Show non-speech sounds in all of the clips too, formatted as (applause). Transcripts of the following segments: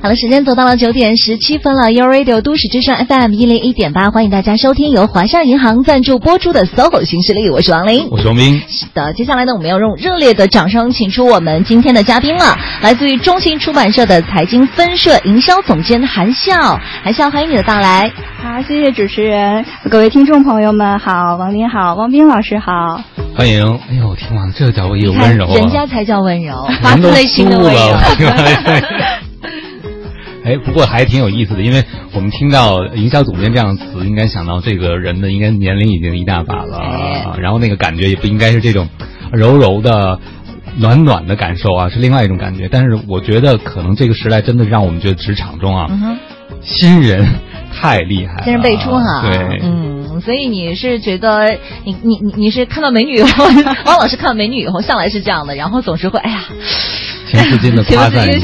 好了，时间走到了九点十七分了。Your Radio 都市之声 FM 一零一点八，欢迎大家收听由华夏银行赞助播出的 SOHO 新势力，我是王琳，我是王斌。是的，接下来呢，我们要用热烈的掌声请出我们今天的嘉宾了，来自于中信出版社的财经分社营销总监韩笑。韩笑，欢迎你的到来。好，谢谢主持人，各位听众朋友们好，王琳好，王斌老师好，欢迎。哎呦，听完了，这叫有温柔啊，人家才叫温柔，发自内心的温柔。哎，不过还挺有意思的，因为我们听到营销总监这样的词，应该想到这个人的应该年龄已经一大把了，然后那个感觉也不应该是这种柔柔的、暖暖的感受啊，是另外一种感觉。但是我觉得可能这个时代真的让我们觉得职场中啊，新人太厉害，新人辈出哈。对，嗯，所以你是觉得你你你你是看到美女以后，(laughs) 王老师看到美女以后向来是这样的，然后总是会哎呀。情不自禁的夸赞一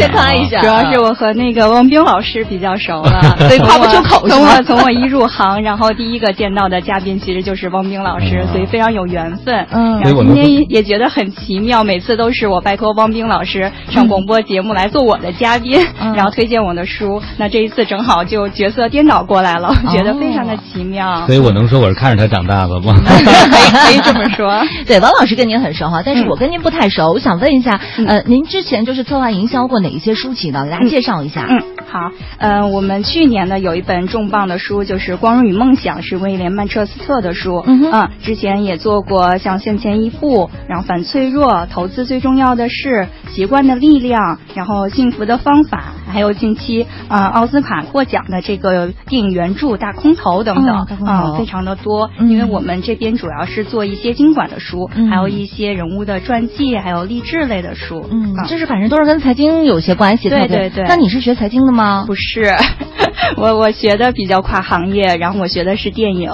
下，(laughs) 主要是我和那个汪冰老师比较熟了，(laughs) 所以夸不出口。从我从我一入行，然后第一个见到的嘉宾其实就是汪冰老师，所以非常有缘分。嗯，然后今天也觉得很奇妙，每次都是我拜托汪冰老师上广播节目来做我的嘉宾，然后推荐我的书。那这一次正好就角色颠倒过来了，觉得非常的奇妙。所以我能说我是看着他长大的吗？(laughs) 可以可以这么说。(laughs) 对，王老师跟您很熟哈，但是我跟您不太熟。我想问一下，呃，您之前。就是策划营销过哪一些书籍呢？给大家介绍一下。嗯，好，呃，我们去年呢有一本重磅的书，就是《光荣与梦想》，是威廉曼彻斯特的书。嗯嗯，之前也做过像《向前一步》，然后《反脆弱》，投资最重要的是习惯的力量，然后幸福的方法，还有近期啊奥斯卡获奖的这个电影原著《大空头》等等啊，非常的多。因为我们这边主要是做一些经管的书，还有一些人物的传记，还有励志类的书。嗯，就是。反正都是跟财经有些关系，对对对。那你是学财经的吗？不是，(laughs) 我我学的比较跨行业，然后我学的是电影。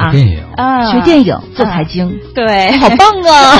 啊，电影啊，学电影做财经，对，好棒啊！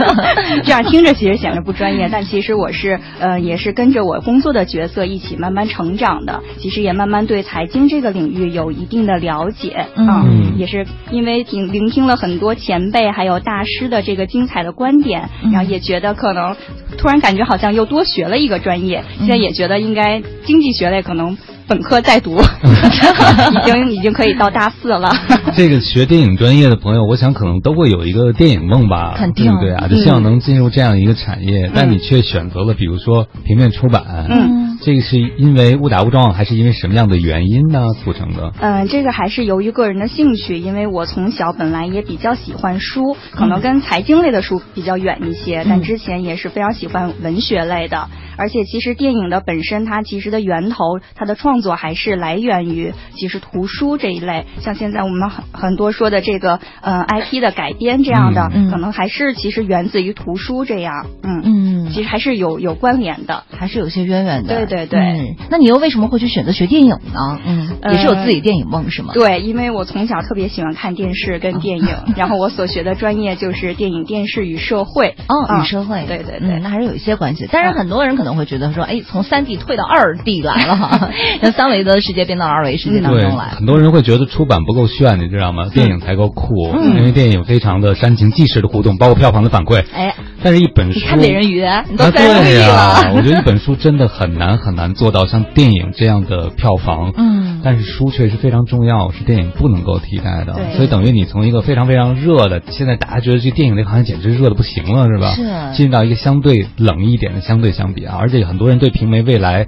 (laughs) 这样听着其实显得不专业，但其实我是呃，也是跟着我工作的角色一起慢慢成长的。其实也慢慢对财经这个领域有一定的了解，嗯，也是因为听聆听了很多前辈还有大师的这个精彩的观点，然后也觉得可能突然感觉好像又多学了一个专业。现在也觉得应该经济学类可能。本科在读，(laughs) 已经已经可以到大四了。(laughs) 这个学电影专业的朋友，我想可能都会有一个电影梦吧，肯定对啊，就希望能进入这样一个产业。但你却选择了，比如说平面出版，嗯，这个是因为误打误撞，还是因为什么样的原因呢促成的？嗯，这个还是由于个人的兴趣，因为我从小本来也比较喜欢书，可能跟财经类的书比较远一些，但之前也是非常喜欢文学类的。而且其实电影的本身，它其实的源头，它的创作还是来源于其实图书这一类。像现在我们很很多说的这个呃 IP 的改编这样的，可能还是其实源自于图书这样。嗯嗯，其实还是有有关联的，还是有些渊源的。对对对。那你又为什么会去选择学电影呢？嗯，也是有自己电影梦是吗？对，因为我从小特别喜欢看电视跟电影，(laughs) 然后我所学的专业就是电影、电视与社会。哦，与社会。对对对，那还是有一些关系。但是很多人可可能会觉得说，哎，从三 D 退到二 D 来了哈，(laughs) (laughs) 让三维的世界变到二维世界当中来。很多人会觉得出版不够炫，你知道吗？电影才够酷，因为电影非常的煽情即时的互动，包括票房的反馈。哎，但是一本书，看美人鱼，啊对呀，我觉得一本书真的很难很难做到像电影这样的票房。嗯，但是书确实非常重要，是电影不能够替代的。所以等于你从一个非常非常热的，现在大家觉得这电影这行业简直热的不行了，是吧？是。进入到一个相对冷一点的相对相比啊。而且很多人对评媒未来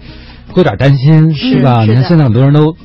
会有点担心，是吧？你看现在很多人都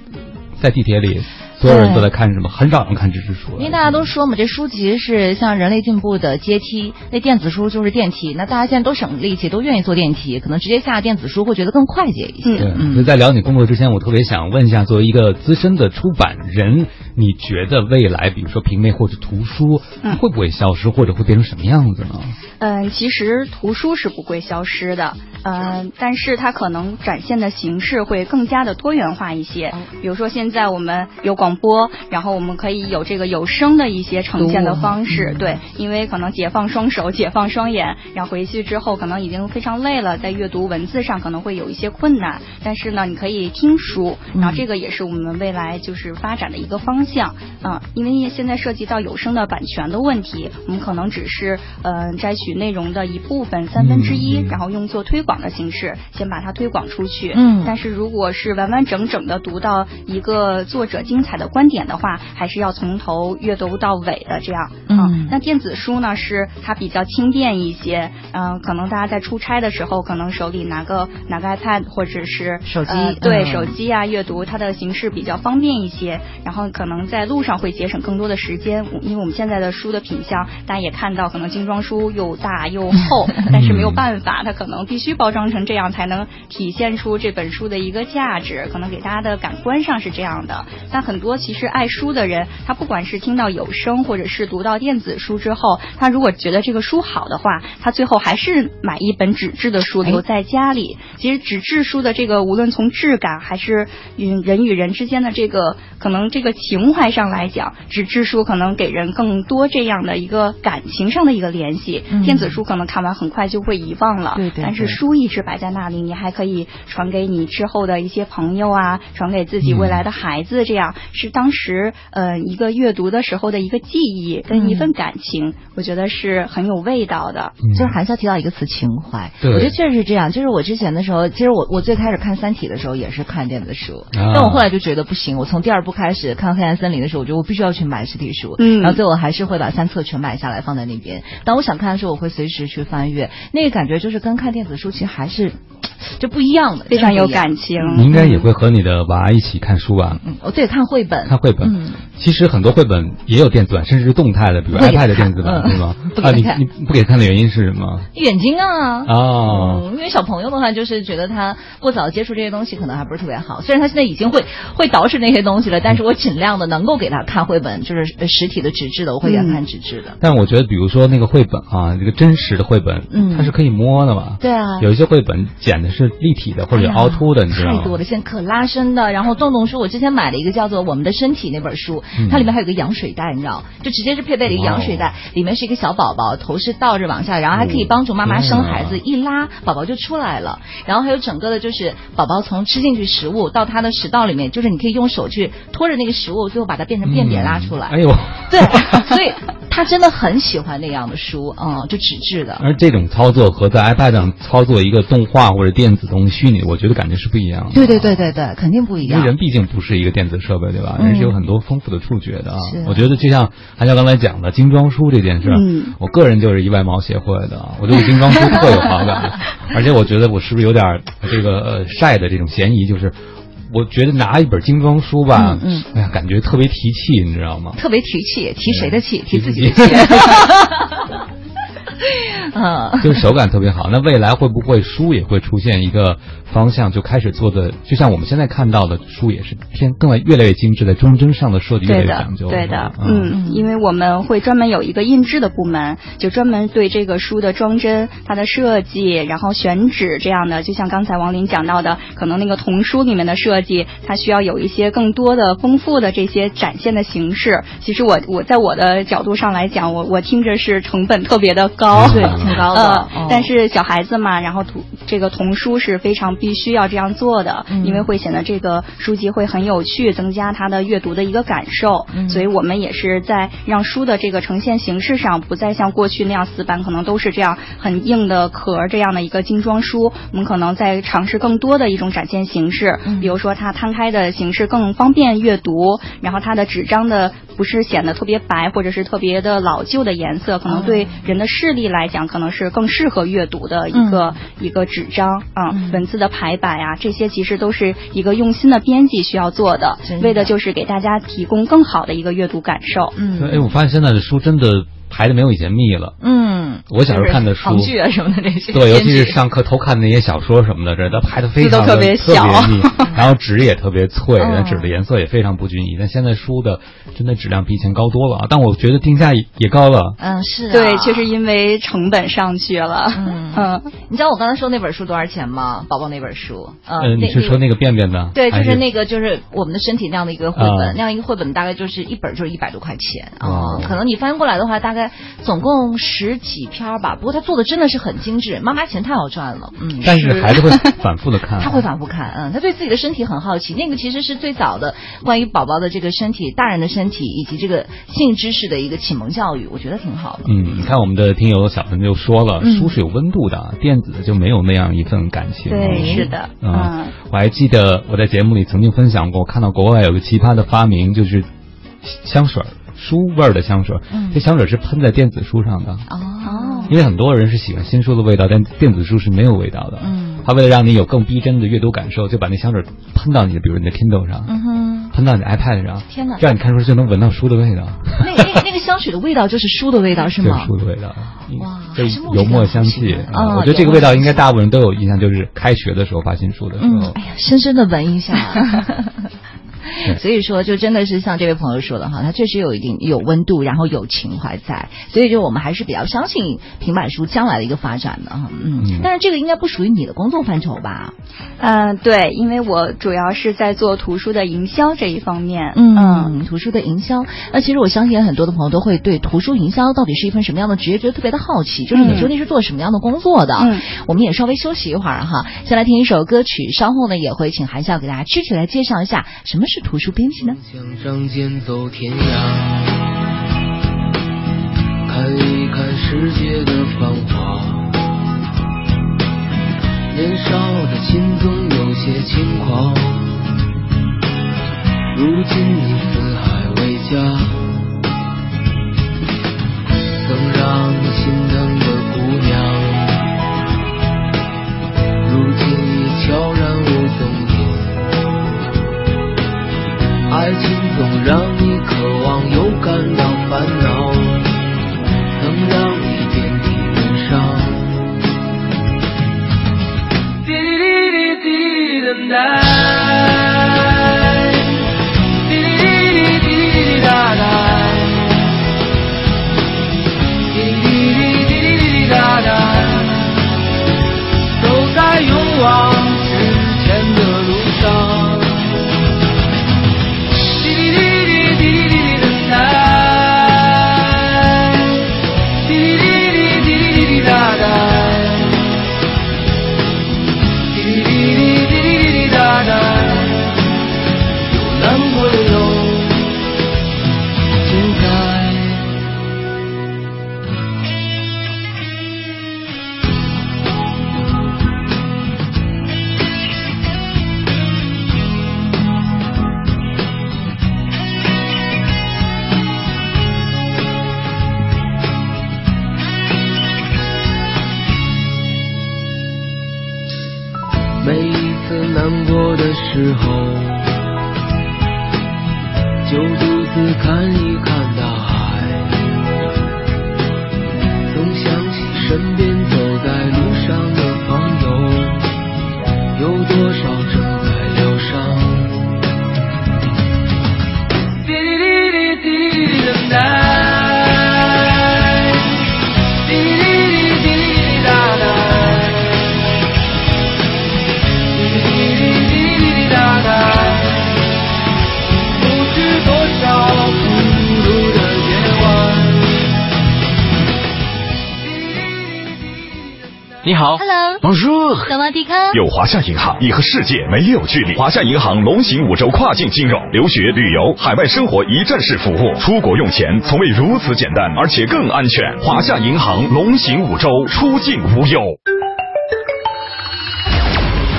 在地铁里。所有人都在看什么？很少人看纸质书。因为大家都说嘛，这书籍是像人类进步的阶梯，那电子书就是电梯。那大家现在都省力气，都愿意坐电梯，可能直接下电子书会觉得更快捷一些。对。那在聊你工作之前，我特别想问一下，作为一个资深的出版人，你觉得未来，比如说平面或者图书，会不会消失，或者会变成什么样子呢？嗯，其实图书是不会消失的，嗯，但是它可能展现的形式会更加的多元化一些。比如说现在我们有广广播，然后我们可以有这个有声的一些呈现的方式。对，因为可能解放双手，解放双眼，然后回去之后可能已经非常累了，在阅读文字上可能会有一些困难。但是呢，你可以听书，然后这个也是我们未来就是发展的一个方向。嗯，因为现在涉及到有声的版权的问题，我们可能只是呃摘取内容的一部分三分之一，然后用作推广的形式，先把它推广出去。嗯，但是如果是完完整整的读到一个作者精彩的观点的话，还是要从头阅读到尾的这样。嗯，那电子书呢，是它比较轻便一些。嗯，可能大家在出差的时候，可能手里拿个拿个 iPad 或者是手机，对手机啊，阅读它的形式比较方便一些。然后可能在路上会节省更多的时间，因为我们现在的书的品相，大家也看到，可能精装书又大又厚，(laughs) 但是没有办法，它可能必须包装成这样，才能体现出这本书的一个价值，可能给大家的感官上是这样的。但很多其实爱书的人，他不管是听到有声，或者是读到电子书之后，他如果觉得这个书好的话，他最后还是买一本纸质的书留在家里。其实纸质书的这个，无论从质感还是与人与人之间的这个可能这个情怀上来讲，纸质书可能给人更多这样的一个感情上的一个联系。电子书可能看完很快就会遗忘了，对对。但是书一直摆在那里，你还可以传给你之后的一些朋友啊，传给自己未来的孩子，这样是当时呃一个阅读的时候的一个记忆跟一份感情，我觉得是很有味道的。就是还是要提到一个词情怀，我觉得确实是这样。就是我之前的时候，其实我我最开始看《三体》的时候也是看电子书，但我后来就觉得不行。我从第二部开始看《黑暗森林》的时候，我觉得我必须要去买实体书，嗯，然后最后还是会把三册全买下来放在那边。当我想看的时候，我会随时去翻阅，那个感觉就是跟看电子书其实还是就不一样的，非常有感情。你应该也会和你的娃一起看书吧？嗯，哦，对，看绘本，看绘本。嗯，其实很多绘本也有电子版，甚至是动态的，比如 iPad 的电子版，对吗？(laughs) 啊，你你不给看的原因是什么？眼睛啊哦，因为小朋友的话，就是觉得他过早接触这些东西，可能还不是特别好。虽然他现在已经会会捯饬那些东西了，但是我尽量的能够给他看绘本，就是实体的纸质的，我会给他看纸质的。但我觉得，比如说那个绘本啊，这个真实的绘本，嗯，它是可以摸的嘛？对啊，有一些绘本剪的是立体的或者凹凸的，你知道吗？太多了，现在可拉伸的。然后洞洞说，我之前买了一个叫做《我们的身体》那本书，它里面还有个羊水袋，你知道，就直接是配备了一个羊水袋，里面是一个小宝宝，头是倒着往下，然后还可以帮助妈妈生孩子，一拉宝宝就出来了。然后还有整个的就是宝宝从吃进去食物到他的食道里面，就是你可以用手去拖着那个食物，最后把它变成便便拉出来。哎呦，对，(laughs) 所以他真的很喜欢那样的书，嗯，就纸质的。而这种操作和在 iPad 上操作一个动画或者电子东西虚拟，我觉得感觉是不一样的。对对对对对，肯定不一样。因为人毕竟不是一个电子设备，对吧？人是有很多丰富的触觉的啊。我觉得就像韩笑刚才讲的精装书这件事，我个人就是一外貌协会的，我对精装书特有好感，(laughs) 而且我觉得我是不是有点这个晒的这种嫌疑？就是我觉得拿一本精装书吧，嗯哎呀，感觉特别提气，你知道吗？特别提气，提谁的气？提自己的气。(laughs) (laughs) 嗯，就是手感特别好。那未来会不会书也会出现一个方向，就开始做的，就像我们现在看到的书也是偏更越来越精致，的装帧上的设计越来越讲究。对的，嗯，因为我们会专门有一个印制的部门，就专门对这个书的装帧、它的设计，然后选址这样的。就像刚才王林讲到的，可能那个童书里面的设计，它需要有一些更多的、丰富的这些展现的形式。其实我我在我的角度上来讲，我我听着是成本特别的高。对，挺高的。但是小孩子嘛，然后图这个童书是非常必须要这样做的，因为会显得这个书籍会很有趣，增加他的阅读的一个感受。所以我们也是在让书的这个呈现形式上，不再像过去那样死板，可能都是这样很硬的壳这样的一个精装书。我们可能在尝试更多的一种展现形式，比如说它摊开的形式更方便阅读，然后它的纸张的不是显得特别白或者是特别的老旧的颜色，可能对人的视力来讲可能是更适合阅读的一个一个纸张啊，文字的排版呀，这些其实都是一个用心的编辑需要做的，为的就是给大家提供更好的一个阅读感受。嗯，哎，我发现现在的书真的排的没有以前密了。嗯，我小时候看的书。剧啊什么的这些，对，尤其是上课偷看那些小说什么的，这都排的非常特别小，密，(laughs) 然后纸也特别脆，那纸的颜色也非常不均匀。但现在书的真的质量比以前高多了，但我觉得定价也高了。嗯，是，对，确实因为成本上去了。嗯。(laughs) 嗯，你知道我刚才说那本书多少钱吗？宝宝那本书，嗯，你是说那个便便的？对，就是那个就是我们的身体那样的一个绘本，那样一个绘本大概就是一本就是一百多块钱啊，可能你翻过来的话，大概总共十几篇吧。不过他做的真的是很精致，妈妈钱太好赚了。嗯，但是孩子会 (laughs) 反复的看，他会反复看，嗯，他对自己的身体很好奇。那个其实是最早的关于宝宝的这个身体、大人的身体以及这个性知识的一个启蒙教育，我觉得挺好的。嗯，你看我们的听友小陈就说了，书是有温度的，电子的就没有那样一份感情。对，是的。嗯，我还记得我在节目里曾经分享过，看到国外有个奇葩的发明，就是香水。书味儿的香水，这香水是喷在电子书上的哦，因为很多人是喜欢新书的味道，但电子书是没有味道的。嗯，他为了让你有更逼真的阅读感受，就把那香水喷到你的，比如你的 Kindle 上，嗯哼，喷到你的 iPad 上，天哪，这样你看书就能闻到书的味道。那那那个香水的味道就是书的味道是吗？书的味道，哇，这油墨香气啊！我觉得这个味道应该大部分人都有印象，就是开学的时候发新书的时候，哎呀，深深的闻一下。(laughs) 所以说，就真的是像这位朋友说的哈，他确实有一定有温度，然后有情怀在，所以就我们还是比较相信平板书将来的一个发展的哈，嗯，但是这个应该不属于你的工作范畴吧？嗯，对，因为我主要是在做图书的营销这一方面，嗯，图书的营销。那其实我相信很多的朋友都会对图书营销到底是一份什么样的职业，觉得特别的好奇，就是你究竟是做什么样的工作的？嗯，我们也稍微休息一会儿哈，先来听一首歌曲，稍后呢也会请韩笑给大家具体来介绍一下什么是图书编辑呢？想仗剑走天涯，看一看世界的繁华。年少的心总有些轻狂，如今你四海为家，曾让你心疼的姑娘，如今已悄然爱情总让你渴望，又感到烦恼，能让你遍体鳞伤。滴滴滴滴等待，滴滴滴滴滴答答，都在勇往。时候就独自看一看等待。有华夏银行，你和世界没有距离。华夏银行龙行五洲跨境金融，留学、旅游、海外生活一站式服务，出国用钱从未如此简单，而且更安全。华夏银行龙行五洲，出境无忧。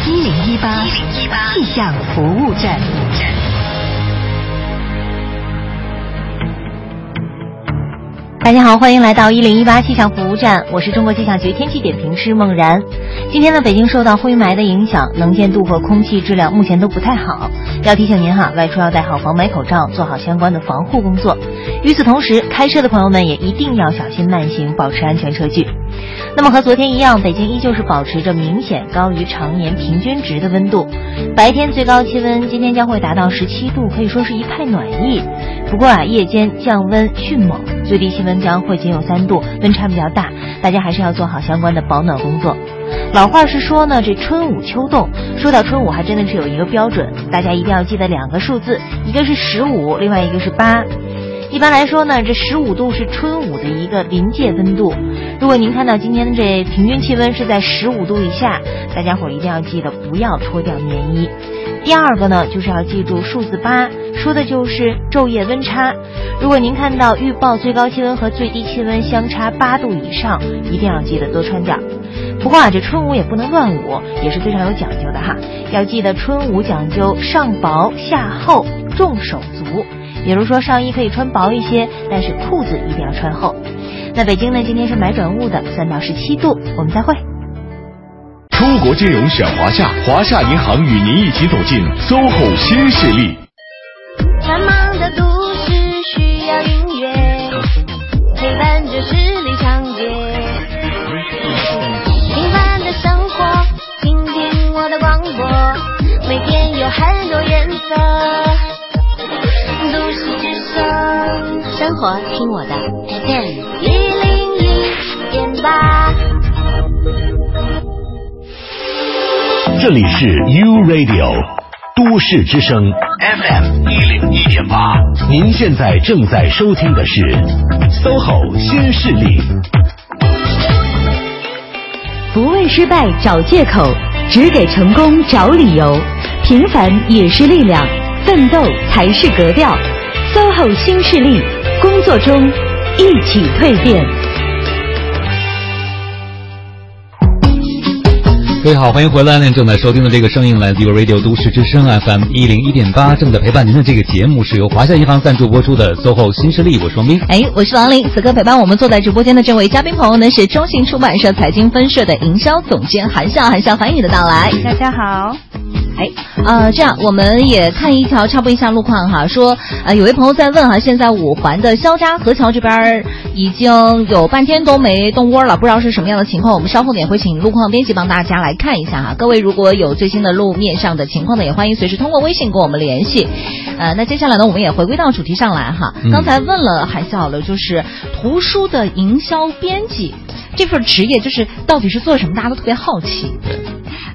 一零一八气象服务站。大家好，欢迎来到一零一八气象服务站，我是中国气象局天气点评师孟然。今天呢，北京受到灰霾的影响，能见度和空气质量目前都不太好，要提醒您哈，外出要戴好防霾口罩，做好相关的防护工作。与此同时，开车的朋友们也一定要小心慢行，保持安全车距。那么和昨天一样，北京依旧是保持着明显高于常年平均值的温度，白天最高气温今天将会达到十七度，可以说是一派暖意。不过啊，夜间降温迅猛，最低气温将会仅有三度，温差比较大，大家还是要做好相关的保暖工作。老话是说呢，这春捂秋冻，说到春捂还真的是有一个标准，大家一定要记得两个数字，一个是十五，另外一个是八。一般来说呢，这十五度是春捂的一个临界温度。如果您看到今天的这平均气温是在十五度以下，大家伙儿一定要记得不要脱掉棉衣。第二个呢，就是要记住数字八，说的就是昼夜温差。如果您看到预报最高气温和最低气温相差八度以上，一定要记得多穿点儿。不过啊，这春捂也不能乱捂，也是非常有讲究的哈。要记得春捂讲究上薄下厚，重手足。比如说上衣可以穿薄一些，但是裤子一定要穿厚。那北京呢，今天是霾转雾的，三到十七度。我们再会。出国金融选华夏，华夏银行与您一起走进 SOHO 新势力。繁忙的都市需要音乐，陪伴着十里长街。平凡的生活，听听我的广播，每天有很多颜色。都市之声，生活听我的 FM 一零一点八。这里是 U Radio 都市之声 FM 一零一点八，您现在正在收听的是 SOHO 新势力。不为失败找借口，只给成功找理由。平凡也是力量，奋斗才是格调。SOHO 新势力，工作中一起蜕变。各位好，欢迎回来您！正在收听的这个声音来自于 Radio 都市之声 FM 一零一点八，正在陪伴您的这个节目是由华夏银行赞助播出的 SOHO 新势力，我是王斌。哎，我是王琳。此刻陪伴我们坐在直播间的这位嘉宾朋友呢，是中信出版社财经分社的营销总监韩笑。韩笑，欢迎你的到来。大家好。哎，呃，这样我们也看一条插播一下路况哈，说呃有位朋友在问哈，现在五环的肖家河桥这边已经有半天都没动窝了，不知道是什么样的情况。我们稍后呢也会请路况编辑帮大家来看一下哈。各位如果有最新的路面上的情况呢，也欢迎随时通过微信跟我们联系。呃，那接下来呢，我们也回归到主题上来哈。刚才问了海啸了，就是图书的营销编辑这份职业，就是到底是做什么，大家都特别好奇。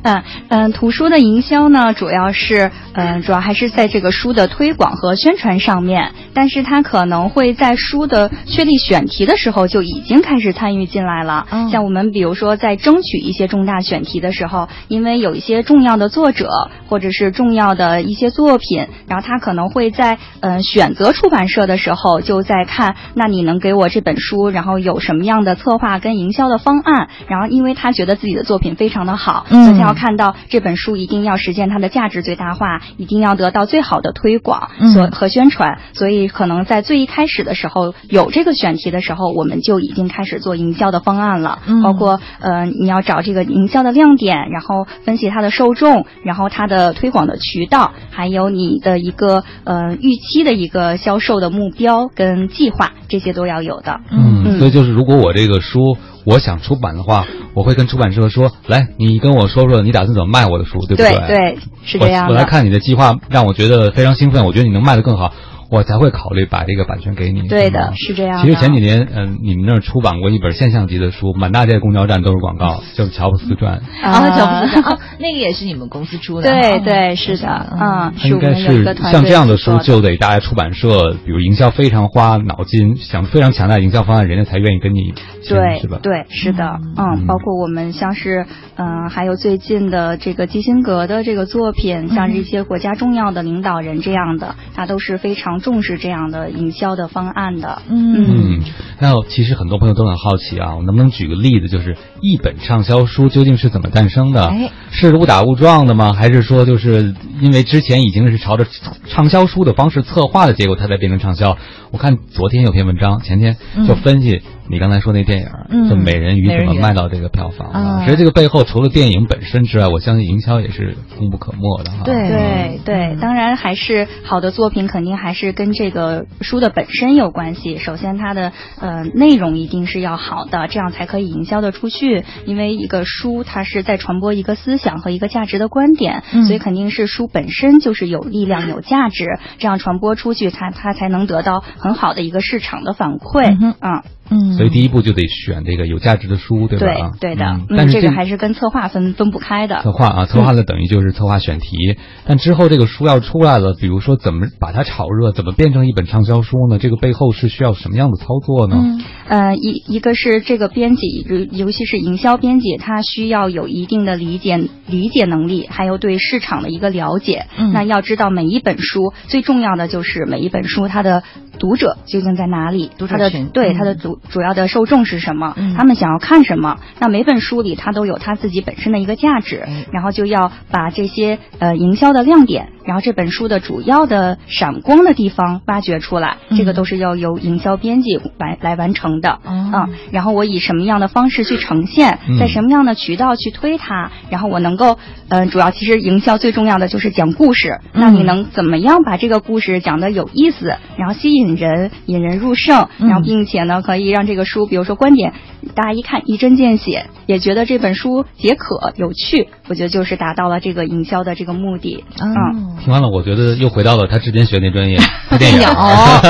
嗯嗯，图书的营销呢，主要是嗯，主要还是在这个书的推广和宣传上面。但是它可能会在书的确立选题的时候就已经开始参与进来了。嗯像我们比如说在争取一些重大选题的时候，因为有一些重要的作者或者是重要的一些作品，然后他可能会在嗯、呃选择出版社的时候就在看，那你能给我这本书，然后有什么样的策划跟营销的方案？然后因为他觉得自己的作品非常的好，嗯所以他要看到这本书一定要实现它的价值最大化，一定要得到最好的推广嗯所和宣传。所以可能在最一开始的时候有这个选题的时候，我们就已经开始做营销的方案了，嗯包括呃你要找这个营销的亮点，然后分析它的受众，然后它的推广的渠道，还有你的一个呃预期的一个销售的目标跟计划，这些都要有的。嗯，所以就是如果我这个书我想出版的话，我会跟出版社说，来，你跟我说说你打算怎么卖我的书，对不对对对，是这样我。我来。看你的计划，让我觉得非常兴奋，我觉得你能卖得更好，我才会考虑把这个版权给你。对的是这样其实前几年，嗯、你们那儿出版过一本现象级的书，满大街公交站都是广告，就是《乔布斯传》。啊，乔布斯啊，那个也是你们公司出的。哦。对对，是的，嗯，它是我应该是像这样的书，就得大家出版社，比如营销非常花脑筋，想非常强大的营销方案，人家才愿意跟你签，对是吧？对，是的，嗯。嗯，包括我们像是，嗯、还有最近的这个基辛格的这个作品，像这些国家重要的领导人这样的，他都是非常重视这样的营销的方案的。嗯嗯，那其实很多朋友都很好奇啊，我能不能举个例子，就是一本畅销书究竟是怎么诞生的？哎是误打误撞的吗？还是说就是因为之前已经是朝着畅销书的方式策划的结果，它才变成畅销。我看昨天有篇文章，前天就分析你刚才说那电影，嗯就《美人鱼》怎么卖到这个票房的。其实这个背后除了电影本身之外，我相信营销也是功不可没的哈。对对对，当然还是好的作品，肯定还是跟这个书的本身有关系。首先，它的呃内容一定是要好的，这样才可以营销的出去。因为一个书，它是在传播一个思想和一个价值的观点，嗯所以肯定是书本身就是有力量、有价值，这样传播出去，它它才能得到很好的一个市场的反馈。嗯哼啊，嗯，所以第一步就得选这个有价值的书，对吧？对对的，嗯但是这个还是跟策划分分不开的。策划啊，策划的等于就是策划选题，但之后这个书要出来了，比如说怎么把它炒热，怎么变成一本畅销书呢？这个背后是需要什么样的操作呢？嗯呃，一一个是这个编辑，尤尤其是营销编辑，他需要有一定的理解理解能力，还有对市场的一个了解。嗯那要知道每一本书最重要的就是每一本书它的读者究竟在哪里，读者群。对他的主主要的受众是什么，嗯。他们想要看什么。那每本书里它都有它自己本身的一个价值，哎然后就要把这些呃营销的亮点，然后这本书的主要的闪光的地方挖掘出来，嗯。这个都是要由营销编辑来来完成的。哦。啊，然后我以什么样的方式去呈现，嗯。在什么样的渠道去推它，然后我能够，呃，主要其实营销最重要的就是讲故事。那你能怎么样把这个故事讲得有意思，然后吸引人，引人入胜，嗯。然后并且呢，可以让这个书，比如说观点，大家一看一针见血，也觉得这本书解渴有趣，我觉得就是达到了这个营销的这个目的。嗯。哦，听完了，我觉得又回到了他之前学那专业 (laughs) 拍电影。有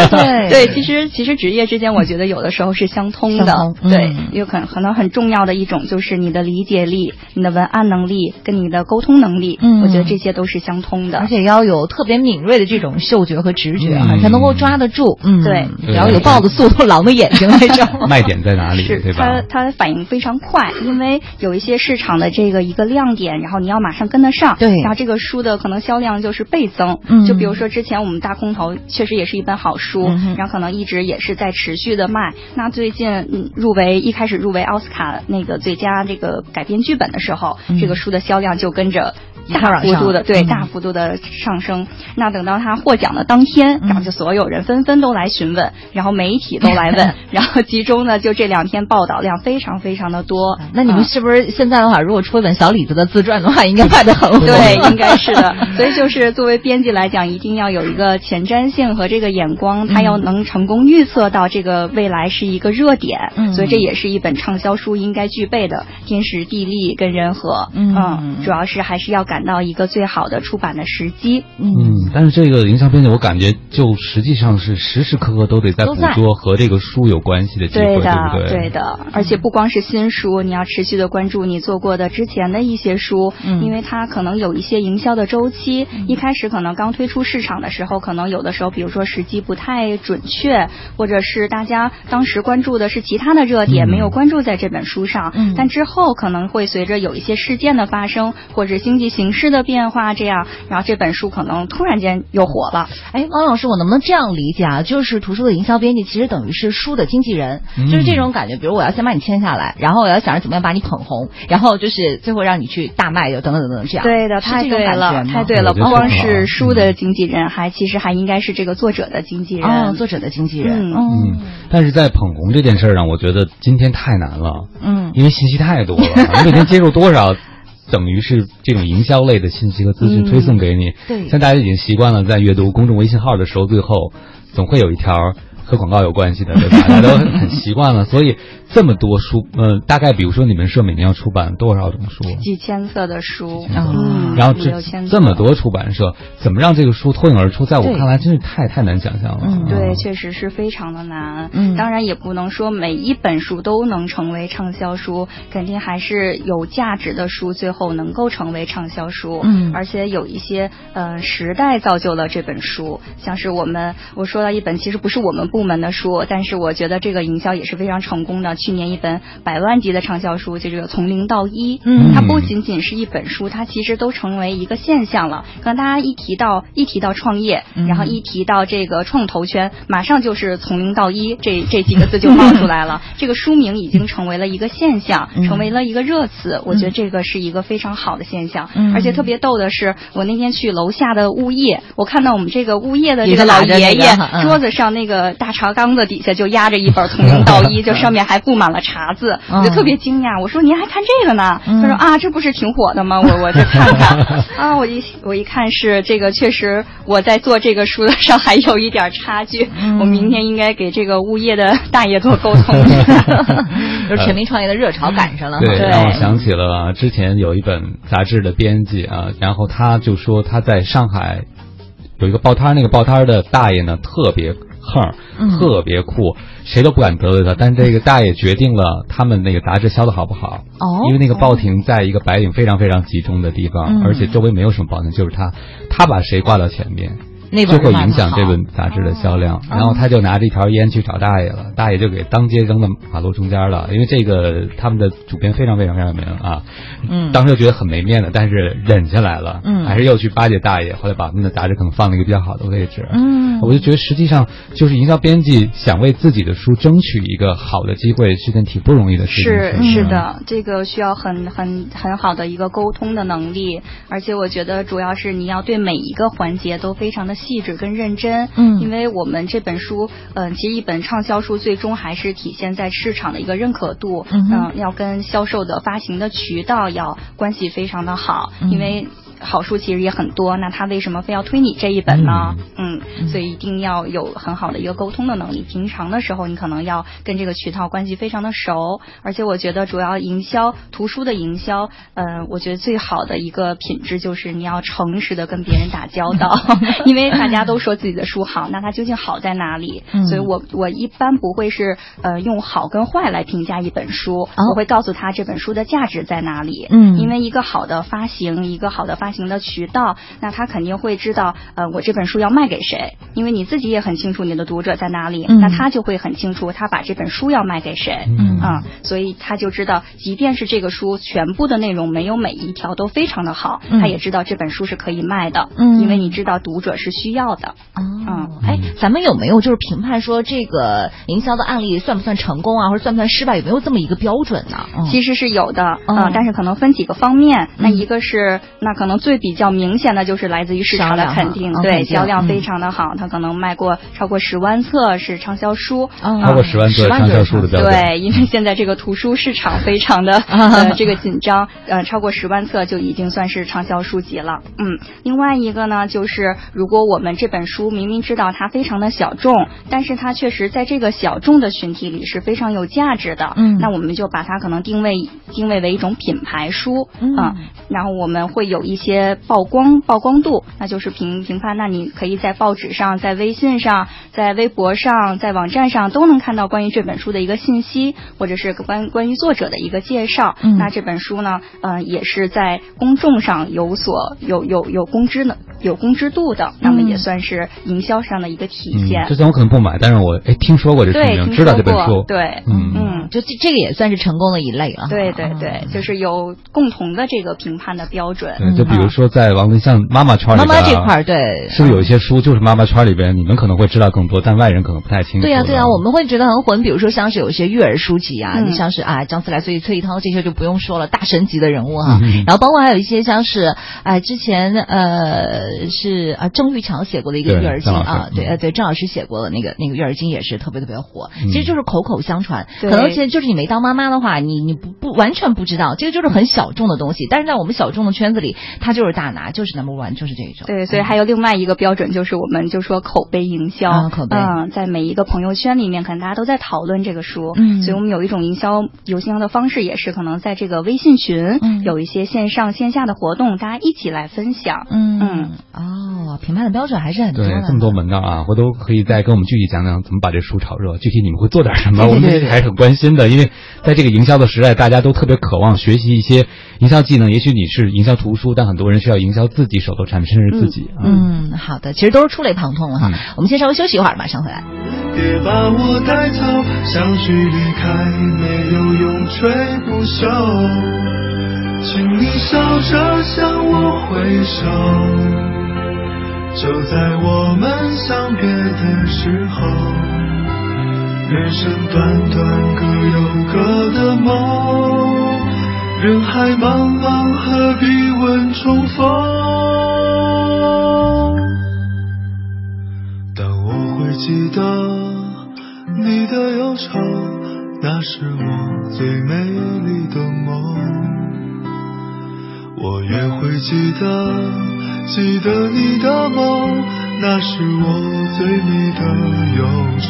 对对，其实其实职业之间，我觉得有的时候是相通的。对，因为可能可能很重要的一种就是你的理解力、你的文案能力跟你的沟通能力，嗯我觉得这些都是相通的。而且要有特别敏锐的这种嗅觉和直觉啊，嗯才能够抓得住。嗯，对然后有豹子速度，(laughs) 狼的眼睛那种。(laughs) 卖点在哪里，是对吧它？它反应非常快，因为有一些市场的这个一个亮点，然后你要马上跟得上，对然后这个书的可能销量就是倍增。嗯就比如说之前我们大空头确实也是一本好书，嗯然后可能一直也是在持续的卖。那最近嗯入围一开始入围奥斯卡那个最佳这个改编剧本的时候，嗯这个书的销量就跟着。大幅度的对大幅度的上升，那等到他获奖的当天，嗯然后就所有人纷纷都来询问，然后媒体都来问，(laughs) 然后集中呢就这两天报道量非常非常的多。那你们嗯是不是现在的话，如果出一本小李子的自传的话，应该卖的很火？对，(laughs) 应该是的。所以就是作为编辑来讲，一定要有一个前瞻性和这个眼光，他要能成功预测到这个未来是一个热点。嗯所以这也是一本畅销书应该具备的天时地利跟人和。嗯主要是还是要赶到一个最好的出版的时机。嗯，嗯，但是这个营销编辑，我感觉就实际上是时时刻刻都得在捕捉和这个书有关系的机会，对的，不对？对的，而且不光是新书，你要持续的关注你做过的之前的一些书，嗯。因为它可能有一些营销的周期，一开始可能刚推出市场的时候，可能有的时候，比如说时机不太准确，或者是大家当时关注的是其他的热点，嗯。没有关注在这本书上，嗯。但之后可能会随着有一些事件的发生，或者经济形势的变化，这样，然后这本书可能突然间又火了。哎，汪老师，我能不能这样理解啊？就是图书的营销编辑其实等于是书的经纪人，嗯就是这种感觉。比如我要先把你签下来，然后我要想着怎么样把你捧红，然后就是最后让你去大卖，就等等等等这样。对的，太对了，太对了！不光是书的经纪人，还其实还应该是这个作者的经纪人。哦，作者的经纪人。嗯但是在捧红这件事儿上，我觉得今天太难了，嗯因为信息太多了，你每天接受多少，等于是这种营销类的信息和资讯嗯推送给你。对现在大家已经习惯了在阅读公众微信号的时候，最后总会有一条和广告有关系的，对吧？(laughs) 大家都很习惯了，所以这么多书，呃，大概比如说你们社每年要出版多少种书？几千册的书，嗯然后这六千册这么多出版社，怎么让这个书脱颖而出？在我看来，真是太太难想象了。嗯对，确实是非常的难。嗯当然也不能说每一本书都能成为畅销书，肯定还是有价值的书最后能够成为畅销书。嗯而且有一些呃时代造就了这本书，像是我们我说到一本其实不是我们部门的书，但是我觉得这个营销也是非常成功的。去年一本百万级的畅销书，就这个《从零到一》，嗯它不仅仅是一本书，它其实都成为一个现象了。可能大家一提到一提到创业，嗯然后一提到这个创投圈，马上就是从零到一这这几个字就冒出来了。(laughs) 这个书名已经成为了一个现象，嗯成为了一个热词。我觉得这个是一个非常好的现象，嗯而且特别逗的是，我那天去楼下的物业，我看到我们这个物业的这个老爷爷嗯桌子上那个大茶缸子底下就压着一本《从零到一》，(laughs) 就上面还布满了茶字，嗯我就特别惊讶。我说您还看这个呢？嗯他说啊，这不是挺火的吗？我我就看看 (laughs) 啊，我一我一看是这个，确实我在做这个书的上还有一点差距。嗯我明天应该给这个物业的大爷做沟通一下。(laughs) 就是全民创业的热潮赶上了。对，对让我想起了之前有一本杂志的编辑啊，然后他就说他在上海有一个报摊儿，那个报摊儿的大爷呢特别横，嗯特别酷，谁都不敢得罪他。但是这个大爷决定了他们那个杂志销的好不好，哦因为那个报亭在一个白领非常非常集中的地方，嗯而且周围没有什么报亭，就是他，他把谁挂到前面。那本就会影响这本杂志的销量。然后他就拿着一条烟去找大爷了，大爷就给当街扔到马路中间了。因为这个他们的主编非常非常非常有名啊，嗯。当时就觉得很没面子，但是忍下来了，嗯还是又去巴结大爷，后来把他们的杂志可能放了一个比较好的位置，嗯。我就觉得实际上就是营销编辑想为自己的书争取一个好的机会是件挺不容易的事情，是是的，这个需要很很很好的一个沟通的能力，而且我觉得主要是你要对每一个环节都非常的细致跟认真。嗯因为我们这本书，嗯、其实一本畅销书最终还是体现在市场的一个认可度，嗯哼要跟销售的发行的渠道要关系非常的好，嗯因为。好书其实也很多，那他为什么非要推你这一本呢？嗯，所以一定要有很好的一个沟通的能力。平常的时候，你可能要跟这个渠道关系非常的熟，而且我觉得主要营销图书的营销，呃，我觉得最好的一个品质就是你要诚实的跟别人打交道，(laughs) 因为大家都说自己的书好，那它究竟好在哪里？嗯所以我我一般不会是呃用好跟坏来评价一本书，我会告诉他这本书的价值在哪里。嗯因为一个好的发行，一个好的发行的渠道，那他肯定会知道，呃，我这本书要卖给谁，因为你自己也很清楚你的读者在哪里，嗯。那他就会很清楚他把这本书要卖给谁，嗯。啊、所以他就知道，即便是这个书全部的内容没有每一条都非常的好，嗯。他也知道这本书是可以卖的，嗯。因为你知道读者是需要的，哦，哎，咱们有没有就是评判说这个营销的案例算不算成功啊，或者算不算失败？有没有这么一个标准呢？嗯。其实是有的，嗯呃，但是可能分几个方面。那嗯。一个是，那可能最比较明显的就是来自于市场的肯定，对，嗯销量非常的好，它可能卖过超过十万册，是畅销书。哦超过十万册畅销书的标准。对，因为现在这个图书市场非常的 (laughs) 呃这个紧张，呃，超过十万册就已经算是畅销书籍了。嗯，另外一个呢，就是如果我们这本书明明知道它非常的小众，但是它确实在这个小众的群体里是非常有价值的，嗯那我们就把它可能定位定位为一种品牌书，嗯啊然后我们会有一些曝光曝光度，那就是评评判，那你可以在报纸上、在微信上、在微博上、在网站上都能看到关于这本书的一个信息，或者是关关于作者的一个介绍。嗯那这本书呢，呃，也是在公众上有所有有有公知的有公知度的，那么也算是营销上的一个体嗯现。之前我可能不买，但是我哎听说过这书对，名，知道这本书，对，嗯嗯。就这这个也算是成功的一类了。对对对，就是有共同的这个评判的标准。对，就比如说在王文像妈妈圈里妈边啊妈这块儿，对，是不是有一些书就是妈妈圈里边，你们可能会知道更多，但外人可能不太清楚。对呀、对呀、我们会觉得很混。比如说像是有些育儿书籍啊，嗯你像是啊张思来、所以崔一涛这些就不用说了，大神级的人物哈、嗯然后包括还有一些像是哎、之前呃是啊郑玉强写过的一个育儿经啊，对嗯呃对郑老师写过的那个那个育儿经也是特别特别火，嗯其实就是口口相传。可能其实就是你没当妈妈的话，你你不不完全不知道，这个就是很小众的东西，但是在我们小众的圈子里，它就是大拿，就是 number one，就是这一种。对，所以还有另外一个标准，就是我们就说口碑营销，啊口碑嗯，在每一个朋友圈里面，可能大家都在讨论这个书，嗯所以我们有一种营销有营销的方式，也是可能在这个微信群，嗯有一些线上线下的活动，大家一起来分享，嗯嗯。哦，评判的标准还是很多的，对这么多门道啊，回头可以再跟我们具体讲讲怎么把这书炒热，具体你们会做点什么，对对我们还是很关心的，因为在这个营销的时代，大家都特别渴望学习一些营销技能。也许你是营销图书，但很多人需要营销自己手头产品，甚至自己啊。嗯，好的，其实都是触类旁通了哈。嗯我们先稍微休息一会儿，马上回来。别把我带走，相聚离开没有永垂不朽。请你笑着向我挥手，就在我们相别的时候。人生短短，各有各的梦，人海茫茫，何必问重逢？但我会记得。你的忧愁，那是我最美丽的梦。我也会记得，记得你的梦，那是我最美的忧愁。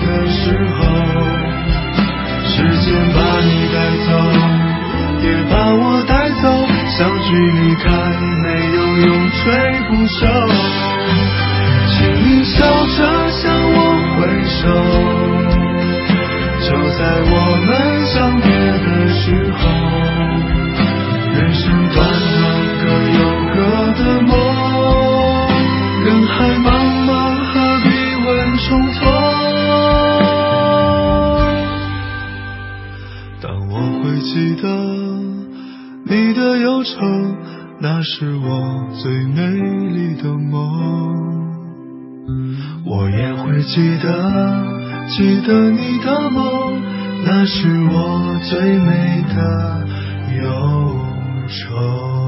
别把我带走，相聚离开没有永垂不朽。请你笑着向我挥手，就在我们相别的时候。人生短记得你的梦，那是我最美的忧愁。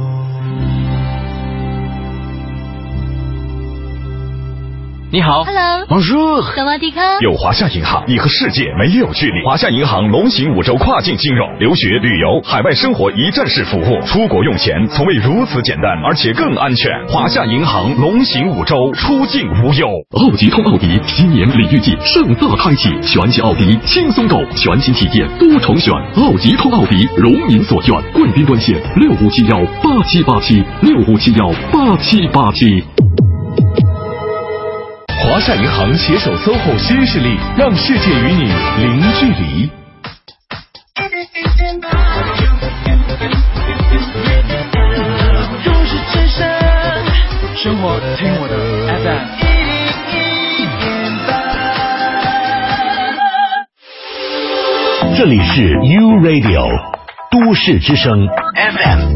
你好，Hello，王叔，萨瓦迪卡。有华夏银行，你和世界没有距离。华夏银行龙行五洲跨境金融，留学、旅游、海外生活一站式服务，出国用钱从未如此简单，而且更安全。华夏银行龙行五洲，出境无忧。奥迪通奥迪新年礼遇季盛大开启，全新奥迪轻松购，全新体验多重选。奥迪通奥迪如您所愿，贵宾专线六五七幺八七八七六五七幺八七八七。华夏银行携手 SOHO 新势力，让世界与你零距离。都市之声，生活听我的。FM 这里是 U Radio 都市之声。FM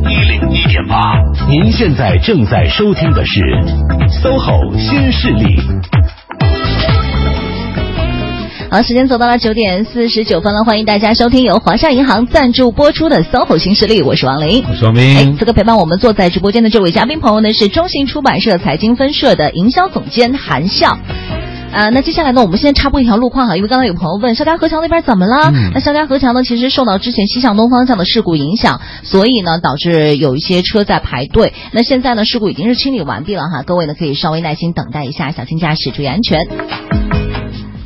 一点八，您现在正在收听的是 SOHO 新势力。好，时间走到了九点四十九分了，欢迎大家收听由华夏银行赞助播出的 SOHO 新势力，我是王琳，我是王斌。哎，这个陪伴我们坐在直播间的这位嘉宾朋友呢，是中信出版社财经分社的营销总监韩笑。呃，那接下来呢，我们先插播一条路况哈，因为刚才有朋友问肖家河桥那边怎么了？嗯那肖家河桥呢，其实受到之前西向东方向的事故影响，所以呢，导致有一些车在排队。那现在呢，事故已经是清理完毕了哈，各位呢可以稍微耐心等待一下，小心驾驶，注意安全。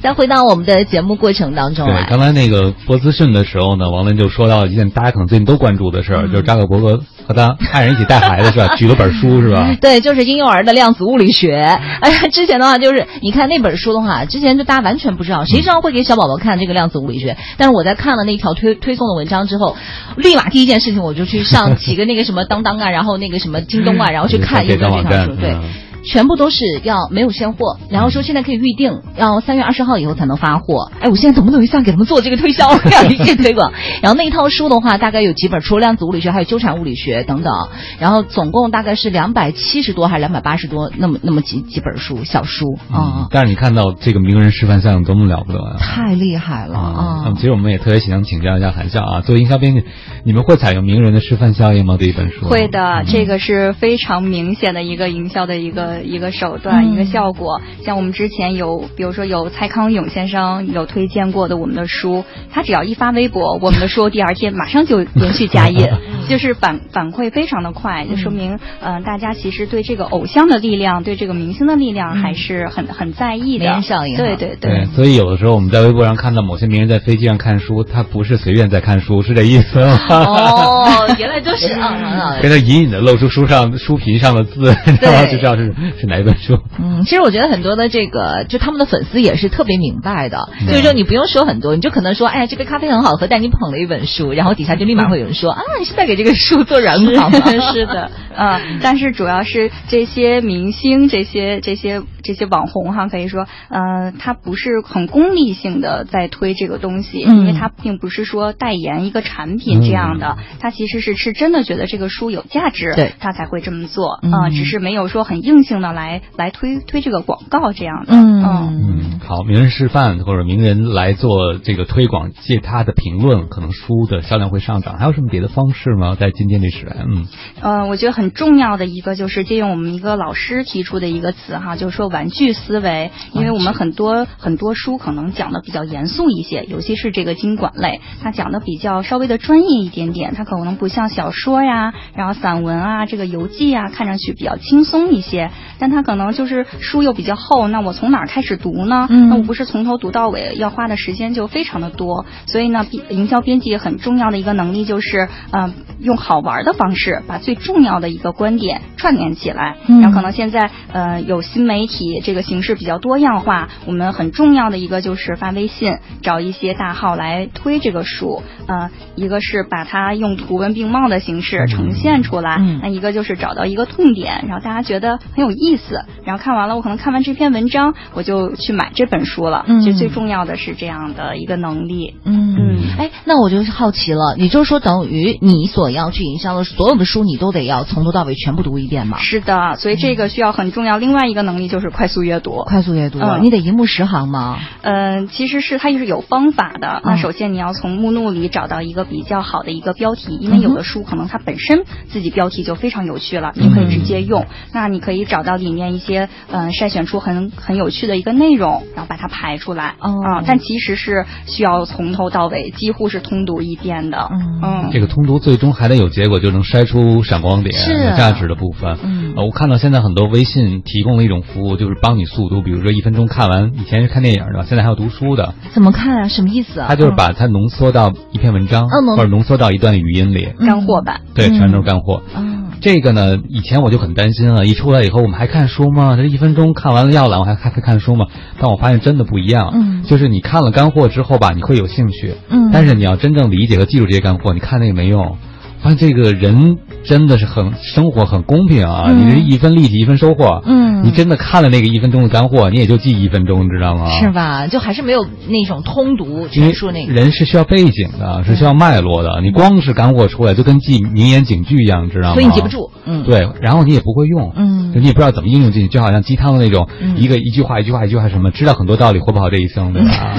再回到我们的节目过程当中对，刚才那个播资讯的时候呢，王林就说到一件大家可能最近都关注的事儿，就是扎克伯格和他爱人一起带孩子是吧？(laughs) 举了本书是吧？对，就是婴幼儿的量子物理学。(laughs) 哎呀，之前的话就是你看那本书的话，之前就大家完全不知道，谁知道会给小宝宝看这个量子物理学？但是我在看了那条推推送的文章之后，立马第一件事情我就去上几个那个什么当当啊，然后那个什么京东啊，然后去看有没有这条书。对。全部都是要没有现货，然后说现在可以预定，要三月二十号以后才能发货。哎，我现在怎么等于像给他们做这个推销这样一些推广？(laughs) 然后那一套书的话，大概有几本，除了量子物理学，还有纠缠物理学等等。然后总共大概是两百七十多还是两百八十多那么那么几几本书小书啊。但是你看到这个名人示范效应多么了不得啊！太厉害了啊！嗯，其实我们也特别想请教一下韩笑啊，作为营销编辑，你们会采用名人的示范效应吗？这一本书？会的，这个是非常明显的一个营销的一个一个手段，一个效果。像我们之前有，比如说有蔡康永先生有推荐过的我们的书，他只要一发微博，我们的书第二天马上就连续加 (laughs) 印，就是反反馈非常的快，就说明嗯，大家其实对这个偶像的力量，对这个明星的力量还是很很在意的。效应，对对对。所以有的时候我们在微博上看到某些名人在飞机上看书，他不是随便在看书，是这意思吗？哦，原来就是啊，(laughs) 跟他隐隐的露出书上书皮上的字，(laughs) 然后就知道是是 (laughs) 哪一本书。嗯，其实我觉得很多的这个，就他们的粉丝也是特别明白的，所以说你不用说很多，你就可能说，哎呀，这杯咖啡很好喝，但你捧了一本书，然后底下就立马会有人说，啊，你是在给这个书做软广吗？是。(laughs) (laughs) 的，啊，但是主要是这些明星，这些这些这些网红哈，可以说，呃，他不是很功利性的在推这个东西，因为他并不是说代言一个产品这样的，他其实是是真的觉得这个书有价值，对，他才会这么做，啊，只是没有说很硬性的来来推推这个广告这样的，嗯嗯，好，名人示范或者名人来做这个推广，借他的评论，可能书的销量会上涨，还有什么别的方式吗？在今天这时代，嗯，呃，我觉得很重要的一个就是借用我们一个老师提出的一个词哈，就是说玩具思维，因为我们很多很多书可能讲的比较严肃一些，尤其是这个经管类，它讲的比较稍微的专业一点点，它可能不像小说呀，然后散文啊，这个游记啊，看上去比较轻松一些，但他可能就是书又比较厚，那我从哪儿开始读呢？那我不是从头读到尾，要花的时间就非常的多，所以呢，营销编辑很重要的一个能力就是，嗯，用好玩的方式把最重要的一个观点串联起来。然后可能现在呃有新媒体这个形式比较多样化，我们很重要的一个就是发微信，找一些大号来推这个书。呃，一个是把它用图文并茂的形式呈现出来，那一个就是找到一个痛点，然后大家觉得很有意思，然后看完了，我可能看完这篇文章，我就去买这本书了。其实最重要的是这样的一个能力。嗯嗯，哎，那我就好奇了，也就是说，等于你所要去营销的所有的书，你都得要从头到尾全部读一遍吗？是的，所以这个需要很重要。另外一个能力就是快速阅读。快速阅读，嗯你得一目十行吗？嗯，其实是它也是有方法的。那首先你要从目录里找到一个比较好的一个标题，因为有的书可能它本身自己标题就非常有趣了，你可以直接用。那你可以找到里面一些嗯筛选出很很有趣的一个内容，然后把它排出来。啊，但其实是需要从头到尾几乎是通读一遍的。嗯，这个通读最终还得有结果，就能筛出闪光点、有价值的部分。嗯，我看到现在很多微信提供了一种服务，就是帮你速读，比如说一分钟看完。以前是看电影的，现在还有读书的。怎么看啊？什么意思啊？它就是把它浓缩到一篇文章，或者浓缩到一段语音里，干货版。对，全都是干货。嗯，这个呢，以前我就很担心啊，一出来以后我们还看书吗？这一分钟看完了要了，我还还看书吗？但我发现真的不一样。嗯，就是你看了干货之后吧，你会有兴趣。嗯，但是你要真正理解和记住这些干货，你看那个没用。发现这个人真的是很生活很公平啊！你这一分利己一分收获。嗯，你真的看了那个一分钟的干货，你也就记一分钟，知道吗？是吧？就还是没有那种通读那个。人是需要背景的，是需要脉络的。你光是干货出来，就跟记名言警句一样，知道吗？所以你记不住。嗯，对，然后你也不会用。嗯，你也不知道怎么应用进去，就好像鸡汤的那种，一个一句话一句话一句话什么，知道很多道理，活不好这一生，(laughs) 对吧？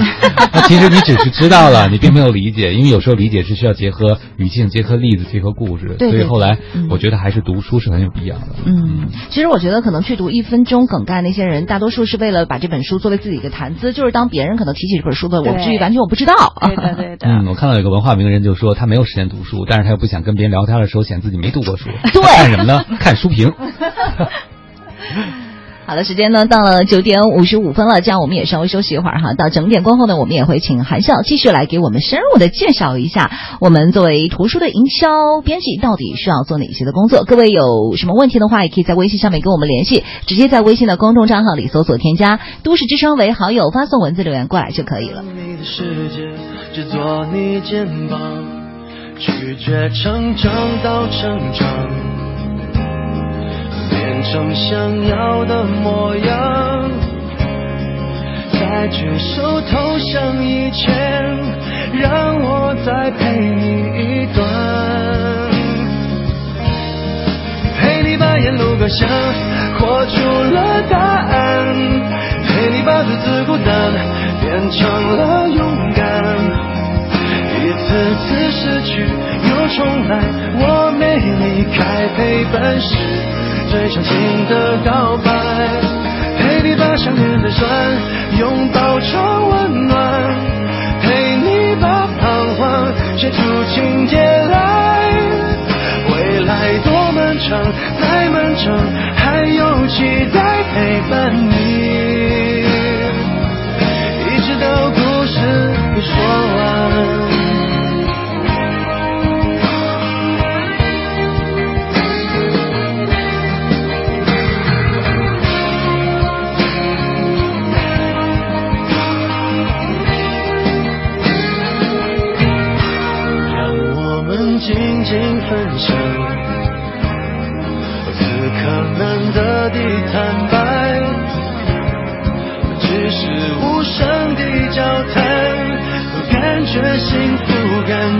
那其实你只是知道了，你并没有理解，因为有时候理解是需要结合语境、结合例子、结合故事。对。所以后来，我觉得还是读书是很有必要的。嗯，其实我觉得可能去读一分钟梗概那些人，大多数是为了把这本书作为自己的谈资，就是当别人可能提起这本书的，我不至于完全我不知道。对的，对的。嗯，我看到有个文化名人就说，他没有时间读书，但是他又不想跟别人聊天的时候显自己没读过书。对。看什么呢？看书评。(laughs) 好的，时间呢到了九点五十五分了，这样我们也稍微休息一会儿哈。到整点过后呢，我们也会请韩笑继续来给我们深入的介绍一下，我们作为图书的营销编辑到底需要做哪些的工作。各位有什么问题的话，也可以在微信上面跟我们联系，直接在微信的公众账号里搜索添加“都市之声”为好友，发送文字留言过来就可以了。你的世界只做你肩膀。拒绝成长到成长。成想要的模样，在举手投降以前，让我再陪你一段，陪你把沿路感想活出了答案，陪你把独自孤单变成了勇敢。一次次失去又重来，我没离开，陪伴是最深情的告白。陪你把想念的酸拥抱成温暖，陪你把彷徨写出情节来。未来多漫长，再漫长，还有期待陪伴你，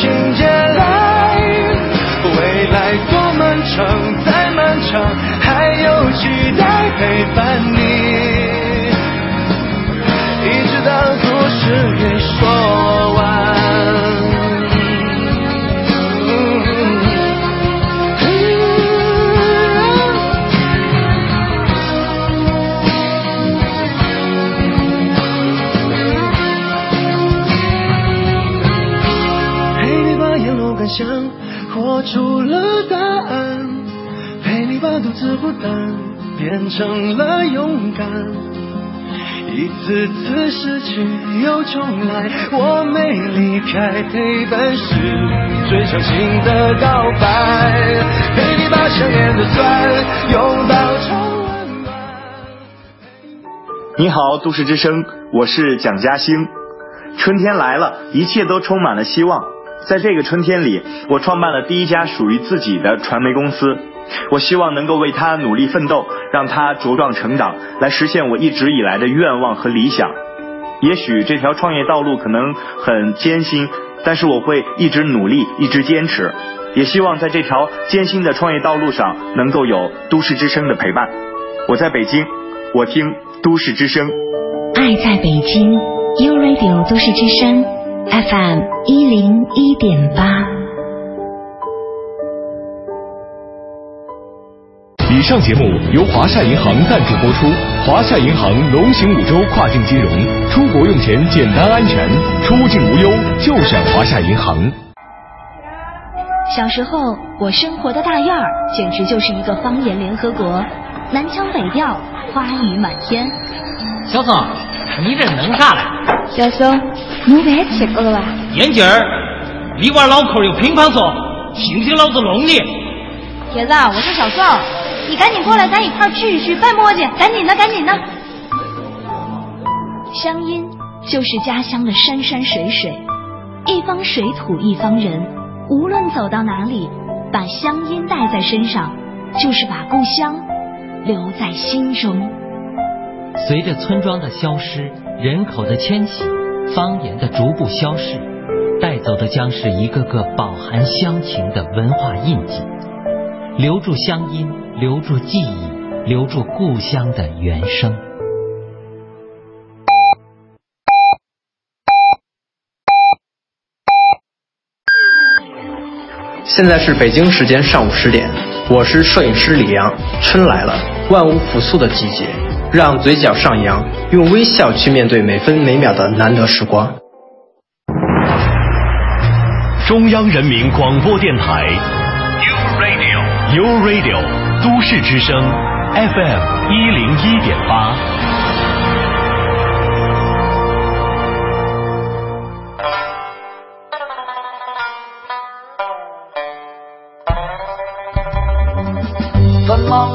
情节来。未来多漫长，想活出了答案，陪你把独自孤单变成了勇敢。一次次失去又重来，我没离开，陪伴是最长情的告白。陪你把想念的酸拥抱成温暖。你好，都市之声，我是蒋嘉兴。春天来了，一切都充满了希望。在这个春天里，我创办了第一家属于自己的传媒公司。我希望能够为它努力奋斗，让它茁壮成长，来实现我一直以来的愿望和理想。也许这条创业道路可能很艰辛，但是我会一直努力，一直坚持。也希望在这条艰辛的创业道路上，能够有都市之声的陪伴。我在北京，我听都市之声。爱在北京，U Radio 都市之声。FM 一零一点八。以上节目由华夏银行赞助播出。华夏银行龙行五洲跨境金融，出国用钱简单安全，出境无忧就选华夏银行。小时候，我生活的大院儿简直就是一个方言联合国，南腔北调，花语满天。小宋，你这弄啥嘞？小宋，你别吃过了吧？眼镜儿，你娃脑壳有乒乓球，信不信老子弄你？铁子，我是小宋，你赶紧过来，咱一块儿聚一聚，别磨叽，赶紧的，赶紧的。乡音就是家乡的山山水水，一方水土一方人，无论走到哪里，把乡音带在身上，就是把故乡留在心中。随着村庄的消失。人口的迁徙，方言的逐步消逝，带走的将是一个个饱含乡情的文化印记。留住乡音，留住记忆，留住故乡的原声。现在是北京时间上午十点，我是摄影师李阳。春来了，万物复苏的季节。让嘴角上扬，用微笑去面对每分每秒的难得时光。中央人民广播电台，U Radio，U Radio，都市之声 FM 一零一点八。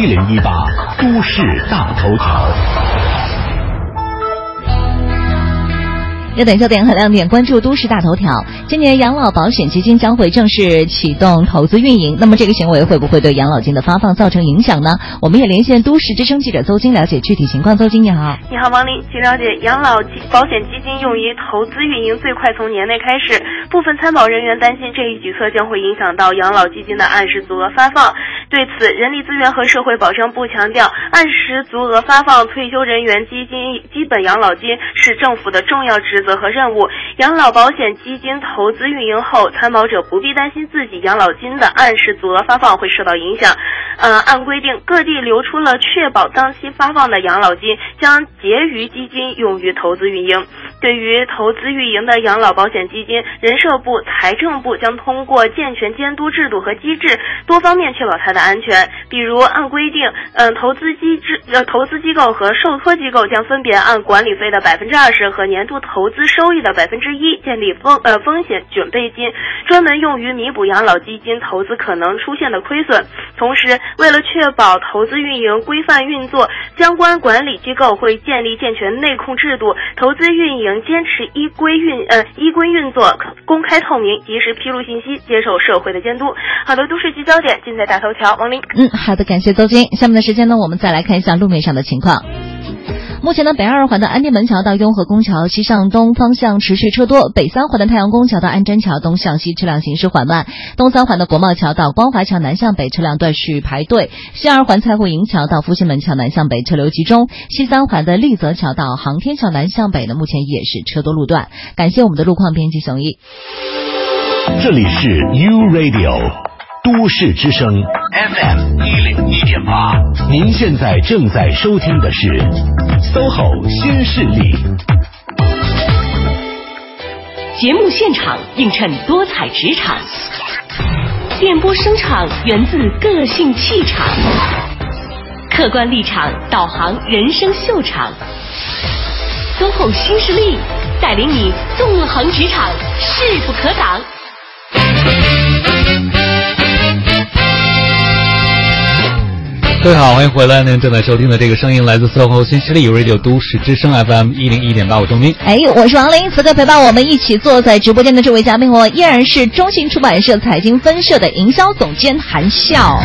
一零一八都市大头条。热点焦点和亮点，关注都市大头条。今年养老保险基金将会正式启动投资运营，那么这个行为会不会对养老金的发放造成影响呢？我们也连线都市之声记者邹金了解具体情况。邹金你好，你好王林，据了解，养老保险基金用于投资运营最快从年内开始，部分参保人员担心这一举措将会影响到养老基金的按时足额发放。对此，人力资源和社会保障部强调，按时足额发放退休人员基金基本养老金是政府的重要职。责和任务，养老保险基金投资运营后，参保者不必担心自己养老金的按时足额发放会受到影响。呃，按规定，各地留出了确保当期发放的养老金，将结余基金用于投资运营。对于投资运营的养老保险基金，人社部、财政部将通过健全监督制度和机制，多方面确保它的安全。比如，按规定，嗯，投资机制、呃，投资机构和受托机构将分别按管理费的百分之二十和年度投资收益的百分之一建立风呃风险准备金，专门用于弥补养老基金投资可能出现的亏损。同时，为了确保投资运营规范运作，相关管理机构会建立健全内控制度，投资运营。坚持依规运呃依规运作，公开透明，及时披露信息，接受社会的监督。好的，都市聚焦点尽在大头条。王林，嗯，好的，感谢邹金。下面的时间呢，我们再来看一下路面上的情况。目前呢，北二环的安定门桥到雍和宫桥西向东方向持续车多；北三环的太阳宫桥到安贞桥东向西车辆行驶缓慢；东三环的国贸桥到光华桥南向北车辆断续排队；西二环蔡户营桥到复兴门桥南向北车流集中；西三环的丽泽桥到航天桥南向北呢，目前也是车多路段。感谢我们的路况编辑熊毅。这里是 U Radio。都市之声 FM 一零点八，您现在正在收听的是 SOHO 新势力。节目现场映衬多彩职场，电波声场源自个性气场，客观立场导航人生秀场。SOHO 新势力带领你纵横职场，势不可挡。各位好，欢迎回来。您正在收听的这个声音来自 SOHO 新势力 Radio 都市之声 FM 一零一点八，我钟斌。哎，我是王林。此刻陪伴我们一起坐在直播间的这位嘉宾，我依然是中信出版社财经分社的营销总监韩笑。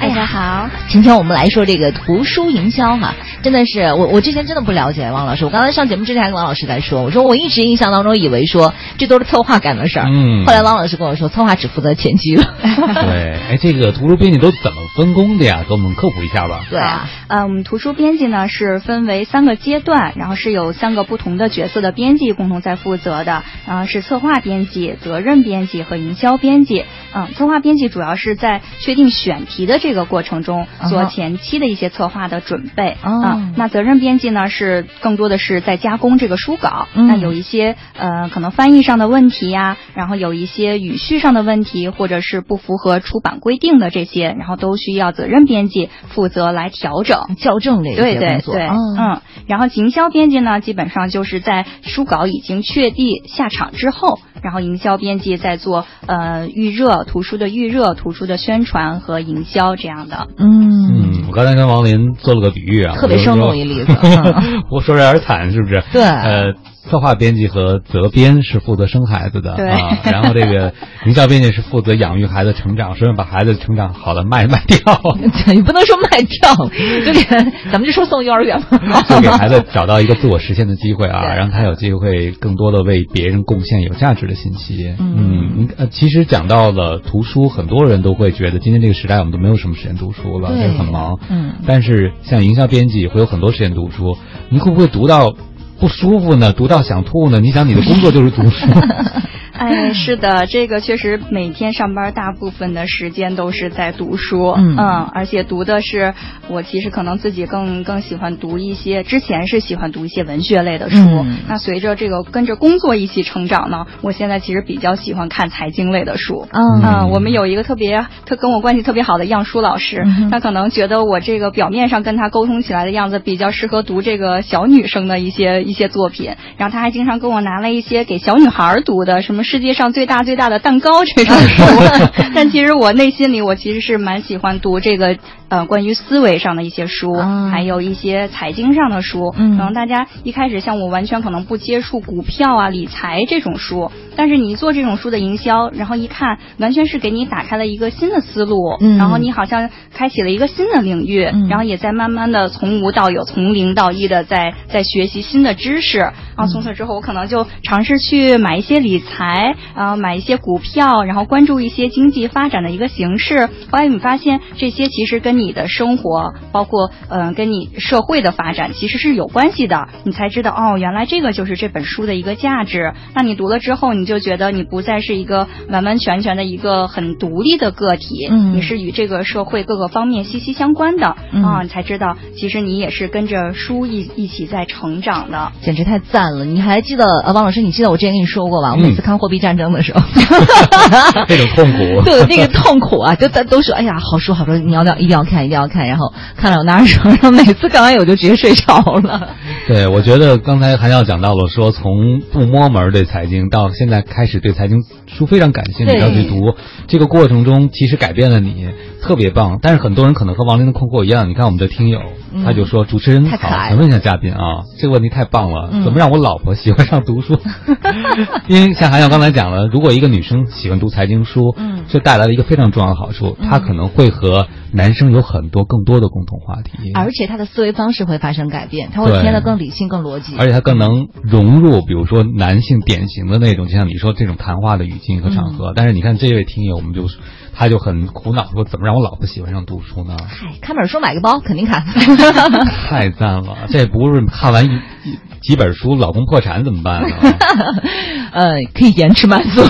大家好，今天我们来说这个图书营销哈，真的是我我之前真的不了解王老师，我刚才上节目之前还跟王老师在说，我说我一直印象当中以为说这都是策划干的事儿，嗯，后来王老师跟我说，策划只负责前期了。对，(laughs) 哎，这个图书编辑都怎么分工的呀？给我们科普一下吧。对啊，呃，我们图书编辑呢是分为三个阶段，然后是有三个不同的角色的编辑共同在负责的，然后是策划编辑、责任编辑和营销编辑。嗯，策划编辑主要是在确定选题的这个过程中做前期的一些策划的准备啊。那责任编辑呢是更多的是在加工这个书稿。那有一些呃可能翻译上的问题呀，然后有一些语序上的问题，或者是不符合出版规定的这些，然后都需要责任编辑负责来调整、校正这些工作。对对对，嗯。然后营销编辑呢，基本上就是在书稿已经确定下场之后。然后营销编辑在做呃预热图书的预热图书的宣传和营销这样的。嗯，我刚才跟王林做了个比喻啊，特别生动一例子。我说的有点惨，是不是？对。呃，策划编辑和责编是负责生孩子的啊，然后这个营销编辑是负责养育孩子成长，顺便把孩子成长好了卖卖掉，(laughs) 你不能说卖掉，就给他，咱们就说送幼儿园吧。(laughs) 就给孩子找到一个自我实现的机会啊，让他有机会更多的为别人贡献有价值的信息。嗯嗯，呃，其实讲到了图书，很多人都会觉得今天这个时代我们都没有什么时间读书了，对也很忙。嗯但是像营销编辑会有很多时间读书，你会不会读到不舒服呢？读到想吐呢？你想你的工作就是读书。(laughs) (laughs) 哎，是的，这个确实每天上班大部分的时间都是在读书，嗯。而且读的是我其实可能自己更更喜欢读一些，之前是喜欢读一些文学类的书，嗯。那随着这个跟着工作一起成长呢，我现在其实比较喜欢看财经类的书，嗯。我们有一个特别特跟我关系特别好的样书老师，嗯他可能觉得我这个表面上跟他沟通起来的样子比较适合读这个小女生的一些一些作品，然后他还经常跟我拿了一些给小女孩读的，什么世界上最大最大的蛋糕这种书，(laughs) 但其实我内心里我其实是蛮喜欢读这个呃关于思维上的一些书，还有一些财经上的书，嗯可能大家一开始像我完全可能不接触股票啊理财这种书，但是你做这种书的营销，然后一看完全是给你打开了一个新的思路，嗯然后你好像开启了一个新的领域，然后也在慢慢的从无到有，从零到一的在在学习新的知识，然后从此之后我可能就尝试去买一些理财，然后买一些股票，然后关注一些经济发展的一个形式。后来你发现这些其实跟你的生活，包括嗯、呃跟你社会的发展其实是有关系的，你才知道哦，原来这个就是这本书的一个价值。那你读了之后，你就觉得你不再是一个完完全全的一个很独立的个体，嗯你是与这个社会各个方面息息相关的、嗯啊，你才知道其实你也是跟着书一一起在成长的。简直太赞了！你还记得呃，王老师，你记得我之前跟你说过吧？我嗯每次看货币战争的时候，(laughs) 那种痛苦，(laughs) 对那个痛苦啊，就咱都说，哎呀，好书好书，你要要一定要看，一定要看。然后看了我拿着手，然后每次看完我就直接睡着了。(laughs) 对，我觉得刚才韩笑讲到了说，从不摸门儿对财经到现在开始对财经书非常感兴趣，要去读，这个过程中其实改变了你，特别棒。但是很多人可能和王林的困惑一样，你看我们的听友，嗯他就说主持人好，太可爱了想问一下嘉宾啊，这个问题太棒了，嗯怎么让我老婆喜欢上读书？(laughs) 因为像韩笑刚才讲了，如果一个女生喜欢读财经书，嗯这带来了一个非常重要的好处，她可能会和男生有很多更多的共同话题。而且她的思维方式会发生改变，她会对变得更理性、更逻辑。而且她更能融入，比如说男性典型的那种，就像你说这种谈话的语境和场合。但是你看这位听友，我们就他就很苦恼，说怎么让我老婆喜欢上读书呢？嗨，看本书买个包肯定看。(laughs) (laughs) 太赞了！这不是看完一一几本书，老公破产怎么办呢？(laughs) 呃，可以延迟满足。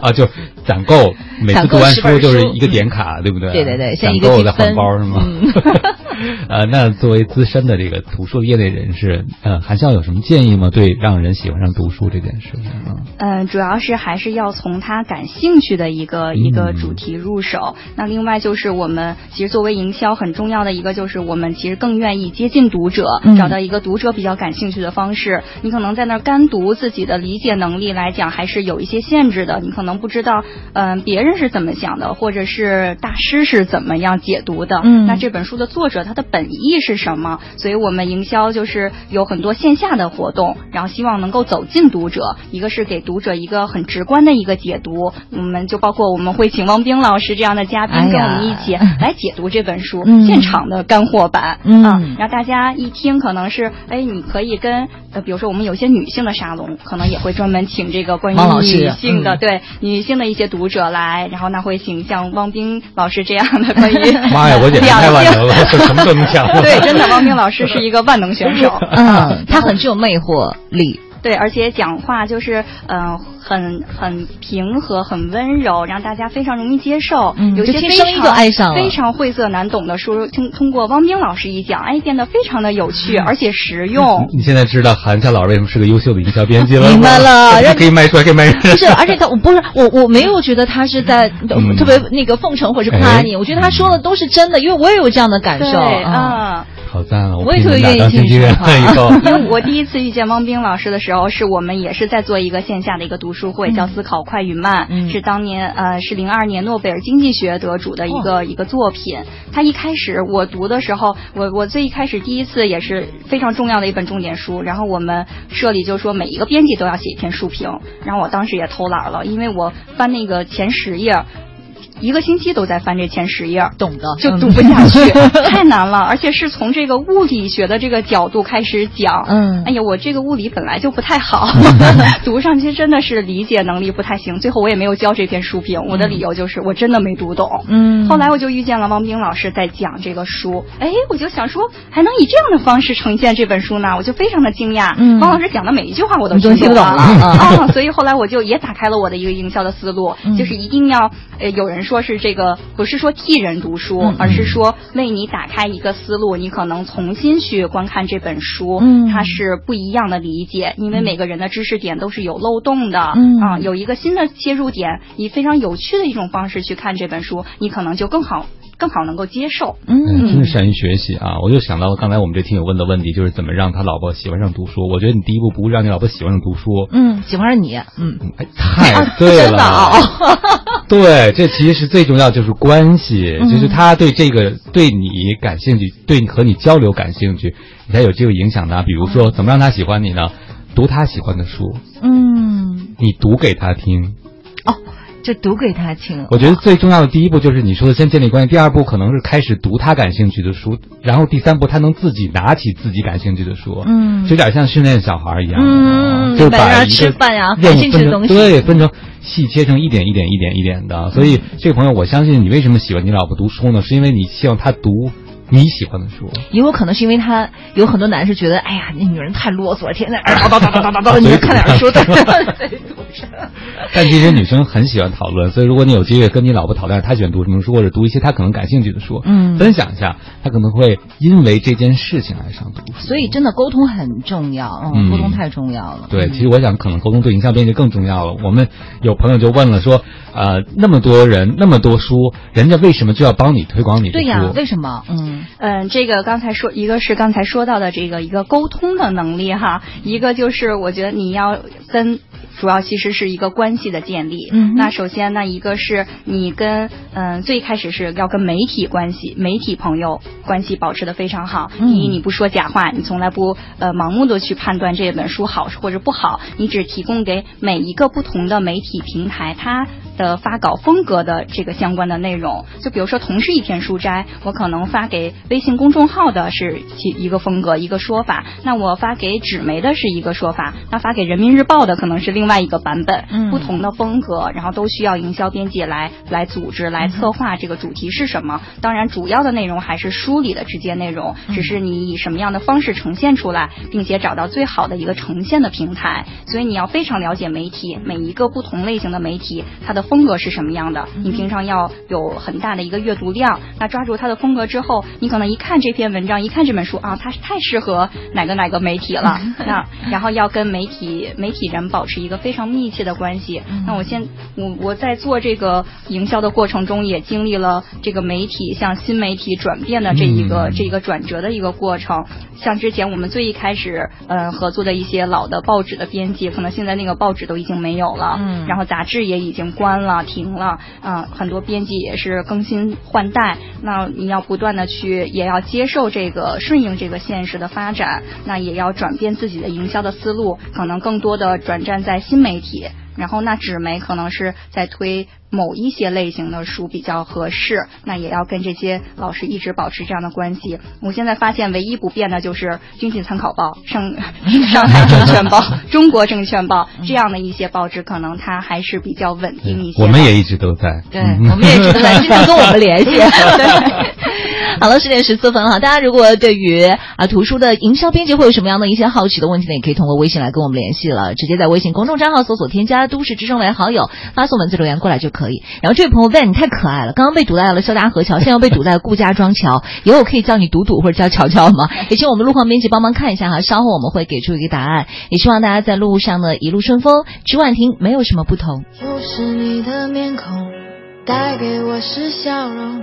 啊，就攒够，每次读完书就是一个点卡，对不对？对对对现在攒一个积够再换分包是吗？嗯 (laughs) 呃，那作为资深的这个图书业内人士，呃，韩笑有什么建议吗？对让人喜欢上读书这件事情啊？嗯，主要是还是要从他感兴趣的一个、一个主题入手。那另外就是我们其实作为营销很重要的一个就是我们其实更愿意接近读者，嗯找到一个读者比较感兴趣的方式。你可能在那儿干读自己的理解能力来讲还是有一些限制的，你可能不知道嗯、别人是怎么想的，或者是大师是怎么样解读的。嗯那这本书的作者他的本意是什么？所以我们营销就是有很多线下的活动，然后希望能够走进读者，一个是给读者一个很直观的一个解读，我们就包括我们会请汪冰老师这样的嘉宾跟我们一起 (laughs) 来解读这本书，嗯现场的干货版，嗯啊，然后大家一听可能是，哎，你可以跟呃，比如说我们有些女性的沙龙，可能也会专门请这个关于女性的、嗯对女性的一些读者来，然后那会请像汪冰老师这样的关于 (laughs) 妈呀，我简直太万能了，什么都能讲。(laughs) 对，真的，汪冰老师是一个万能选手。嗯，他很具有魅惑力。对，而且讲话就是嗯、呃很很平和、很温柔，让大家非常容易接受。嗯有些声音常就爱上了非常晦涩难懂的书，通通过汪冰老师一讲，哎，变得非常的有趣，而且实用。你现在知道韩笑老师为什么是个优秀的营销编辑了？明白了他 (laughs) 可以卖出来，可以卖人。不是，而且他我不是我我没有觉得他是在、嗯特别那个奉承或者是夸你，哎我觉得他说的都是真的，因为我也有这样的感受。对，嗯啊，好赞啊！我也特别愿意听这个以后，(laughs) 因为我第一次遇见汪冰老师的时候，是我们也是在做一个线下的一个读书会，嗯叫《思考快与慢》，嗯是当年呃是零二年诺贝尔经济学得主的一个、哦一个作品。他一开始我读的时候，我我最一开始第一次也是非常重要的一本重点书，然后我们社里就说每一个编辑都要写一篇书评，然后我当时也偷懒了，因为我翻那个前十页。一个星期都在翻这前十页，懂的。就读不下去，(laughs) 太难了，而且是从这个物理学的这个角度开始讲。嗯，哎呀，我这个物理本来就不太好，(laughs) 读上去真的是理解能力不太行。最后我也没有交这篇书评，我的理由就是我真的没读懂。嗯，后来我就遇见了汪冰老师在讲这个书，哎，我就想说还能以这样的方式呈现这本书呢，我就非常的惊讶。嗯。汪老师讲的每一句话我都听懂了。(laughs) 啊，所以后来我就也打开了我的一个营销的思路，嗯。就是一定要呃，有人说是这个不是说替人读书，嗯而是说为你打开一个思路，你可能重新去观看这本书，嗯。它是不一样的理解，因为每个人的知识点都是有漏洞的，嗯。啊，有一个新的切入点，以非常有趣的一种方式去看这本书，你可能就更好更好能够接受。嗯，真的善于学习啊！我就想到了刚才我们这听友问的问题，就是怎么让他老婆喜欢上读书。我觉得你第一步不是让你老婆喜欢上读书，嗯，喜欢上你，嗯，太对了，哦 (laughs) (laughs) 对，这其实是最重要，就是关系，嗯就是他对这个对你感兴趣，对你和你交流感兴趣，你才有机会影响他。比如说，怎么让他喜欢你呢？读他喜欢的书，嗯，你读给他听。就读给他听。我觉得最重要的第一步就是你说的先建立关系，第二步可能是开始读他感兴趣的书，然后第三步他能自己拿起自己感兴趣的书，嗯就有点像训练小孩一样，嗯就是把明白让一个吃饭呀任务感兴趣的东西对，分成细切成一点一点一点一点的。所以这个朋友，我相信你为什么喜欢你老婆读书呢？是因为你希望她读你喜欢的书。也有可能是因为他有很多男士觉得，哎呀，那女人太啰嗦了，天天叨叨 (laughs) 叨叨叨叨叨，你们看点书，对对 (laughs) 但其实女生很喜欢讨论，所以如果你有机会跟你老婆讨论她喜欢读什么书，或者读一些她可能感兴趣的书，嗯分享一下，她可能会因为这件事情爱上读书。所以真的沟通很重要，嗯，嗯沟通太重要了。对，其实我想，可能沟通对营销编辑更重要了。我们有朋友就问了说，呃，那么多人，那么多书，人家为什么就要帮你推广你的书？对呀，为什么？嗯嗯，这个刚才说，一个是刚才说到的这个一个沟通的能力哈，一个就是我觉得你要跟。主要其实是一个关系的建立。嗯那首先呢，一个是你跟嗯、最开始是要跟媒体关系、媒体朋友关系保持的非常好。嗯第一，你不说假话，你从来不呃盲目的去判断这本书好或者不好，你只提供给每一个不同的媒体平台它的发稿风格的这个相关的内容。就比如说同是一篇书斋，我可能发给微信公众号的是其一个风格一个说法，那我发给纸媒的是一个说法，那发给人民日报的可能是另外一个版本，嗯不同的风格，然后都需要营销编辑来来组织来策划这个主题是什么。当然，主要的内容还是书里的直接内容，只是你以什么样的方式呈现出来，并且找到最好的一个呈现的平台。所以你要非常了解媒体，每一个不同类型的媒体，它的风格是什么样的，你平常要有很大的一个阅读量。那抓住它的风格之后，你可能一看这篇文章，一看这本书啊，它是太适合哪个哪个媒体了。那然后要跟媒体媒体人保持一个非常密切的关系。那我现我我在做这个营销的过程中，也经历了这个媒体向新媒体转变的这一个、嗯这一个转折的一个过程。像之前我们最一开始呃合作的一些老的报纸的编辑，可能现在那个报纸都已经没有了，嗯然后杂志也已经关关了停了，啊、很多编辑也是更新换代。那你要不断的去，也要接受这个顺应这个现实的发展，那也要转变自己的营销的思路，可能更多的转战在新媒体。然后那纸媒可能是在推某一些类型的书比较合适，那也要跟这些老师一直保持这样的关系。我现在发现唯一不变的就是《经济参考报》、(laughs) 上上海证券报、中国证券报这样的一些报纸，可能它还是比较稳定一些。我们也一直都在。对，嗯我们也一直都在经常跟我们联系。(laughs) 对。好了，十点十四分哈，大家如果对于啊图书的营销编辑会有什么样的一些好奇的问题呢，也可以通过微信来跟我们联系了，直接在微信公众账号搜索添加“都市之声”为好友，发送文字留言过来就可以。然后这位朋友问你太可爱了，刚刚被堵在了肖家河桥，现在又被堵在顾家庄桥，以后我可以叫你堵堵或者叫乔乔吗？也请我们路况编辑帮忙看一下哈，稍后我们会给出一个答案。也希望大家在路上呢一路顺风，曲婉婷没有什么不同。就是你的面孔，带给我是笑容，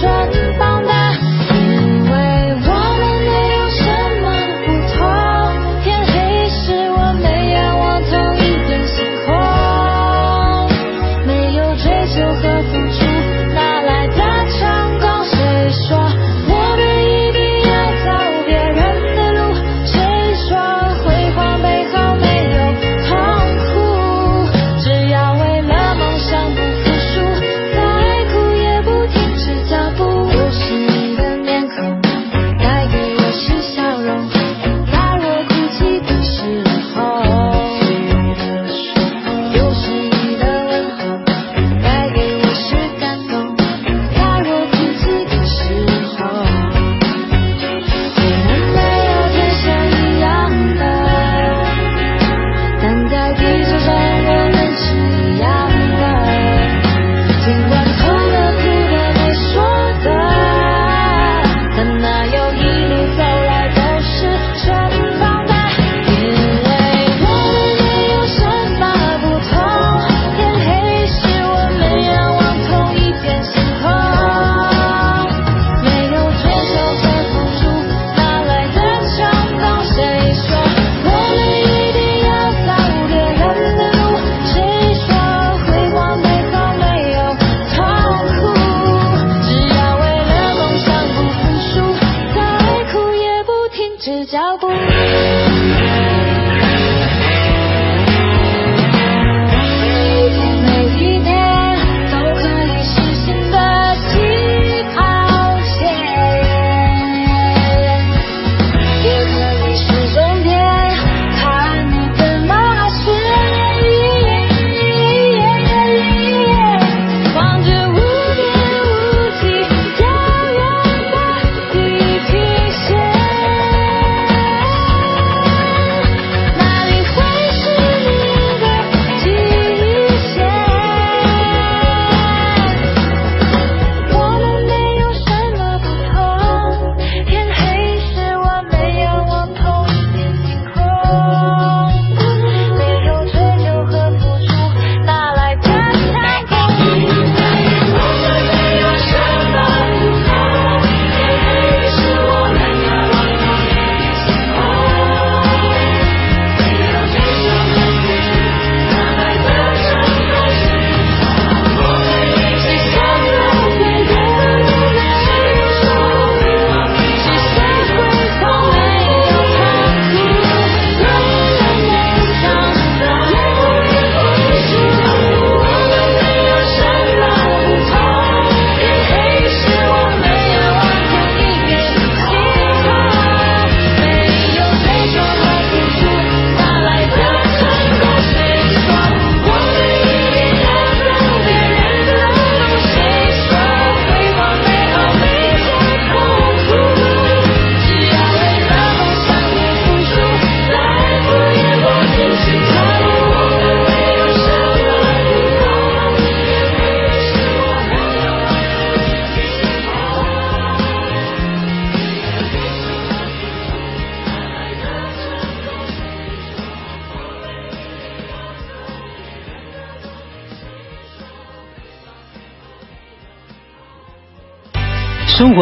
城堡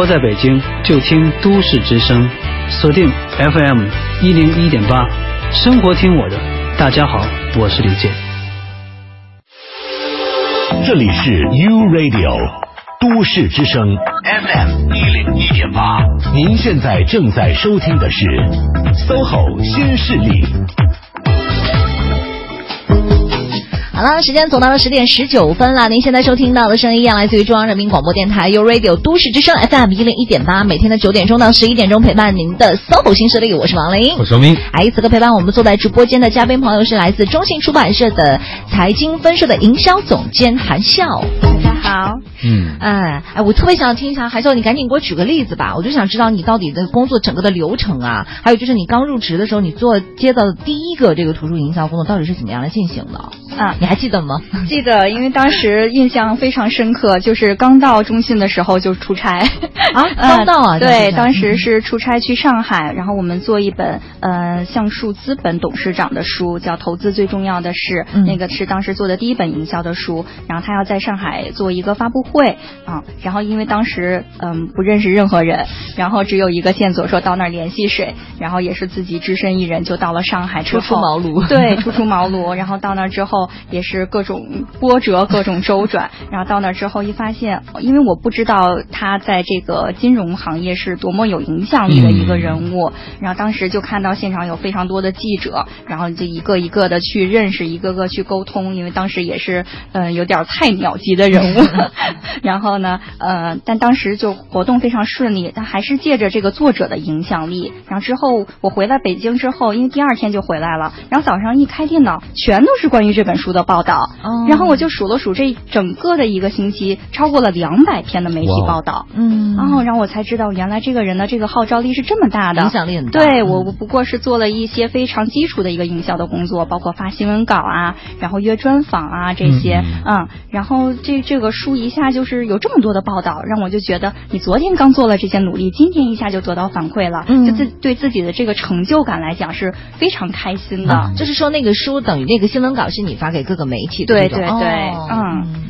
在北京，就听都市之声，锁定 FM 一零一点八，生活听我的。大家好，我是李健。这里是 U Radio 都市之声 FM 一零一点八，您现在正在收听的是 SOHO 新势力。啊时间走到了十点十九分了您现在收听到的声音来自于中央人民广播电台 uradio 都市之声 fm 一零一点八每天的九点钟到十一点钟陪伴您的搜狗新势力我是王琳我是王琳哎此刻陪伴我们坐在直播间的嘉宾朋友是来自中信出版社的财经分社的营销总监韩笑。好，嗯，哎哎，我特别想听一下，海秀，你赶紧给我举个例子吧，我就想知道你到底的工作整个的流程啊，还有就是你刚入职的时候，你做接到的第一个这个图书营销工作到底是怎么样来进行的？啊，你还记得吗？(laughs) 记得，因为当时印象非常深刻，就是刚到中信的时候就出差啊，(laughs) 刚到啊，对，当时是出差去上海，然后我们做一本呃橡树资本董事长的书，叫《投资最重要的是》，嗯那个是当时做的第一本营销的书，然后他要在上海做一个发布会啊，然后因为当时嗯不认识任何人，然后只有一个线索说到那儿联系谁，然后也是自己只身一人就到了上海之后，初出茅庐。对，初出茅庐，(laughs) 然后到那儿之后也是各种波折，各种周转，然后到那儿之后一发现，因为我不知道他在这个金融行业是多么有影响力的一个人物，然后当时就看到现场有非常多的记者，然后就一个一个的去认识，一个个去沟通，因为当时也是呃有点菜鸟级的人物，(laughs) 然后呢呃，但当时就活动非常顺利，但还是借着这个作者的影响力，然后之后我回来北京之后，因为第二天就回来了，然后早上一开电脑，全都是关于这本书的报道，哦。然后我就数了数这整个的一个星期，超过了两百篇的媒体报道，嗯。然后然后我才知道原来这个人的这个号召力是这么大的，影响力很大。对嗯。我我不过是做了一些非常基础的一个营销的工作，包括发新闻稿啊，然后约专访啊这些，嗯嗯，然后这这个书一下就是有这么多的报道，让我就觉得你昨天刚做了这些努力，今天一下就得到反馈了，嗯就自对自己的这个成就感来讲是非常开心的。啊，就是说那个书等于那个新闻稿是你发给各个媒体的对对对，哦嗯，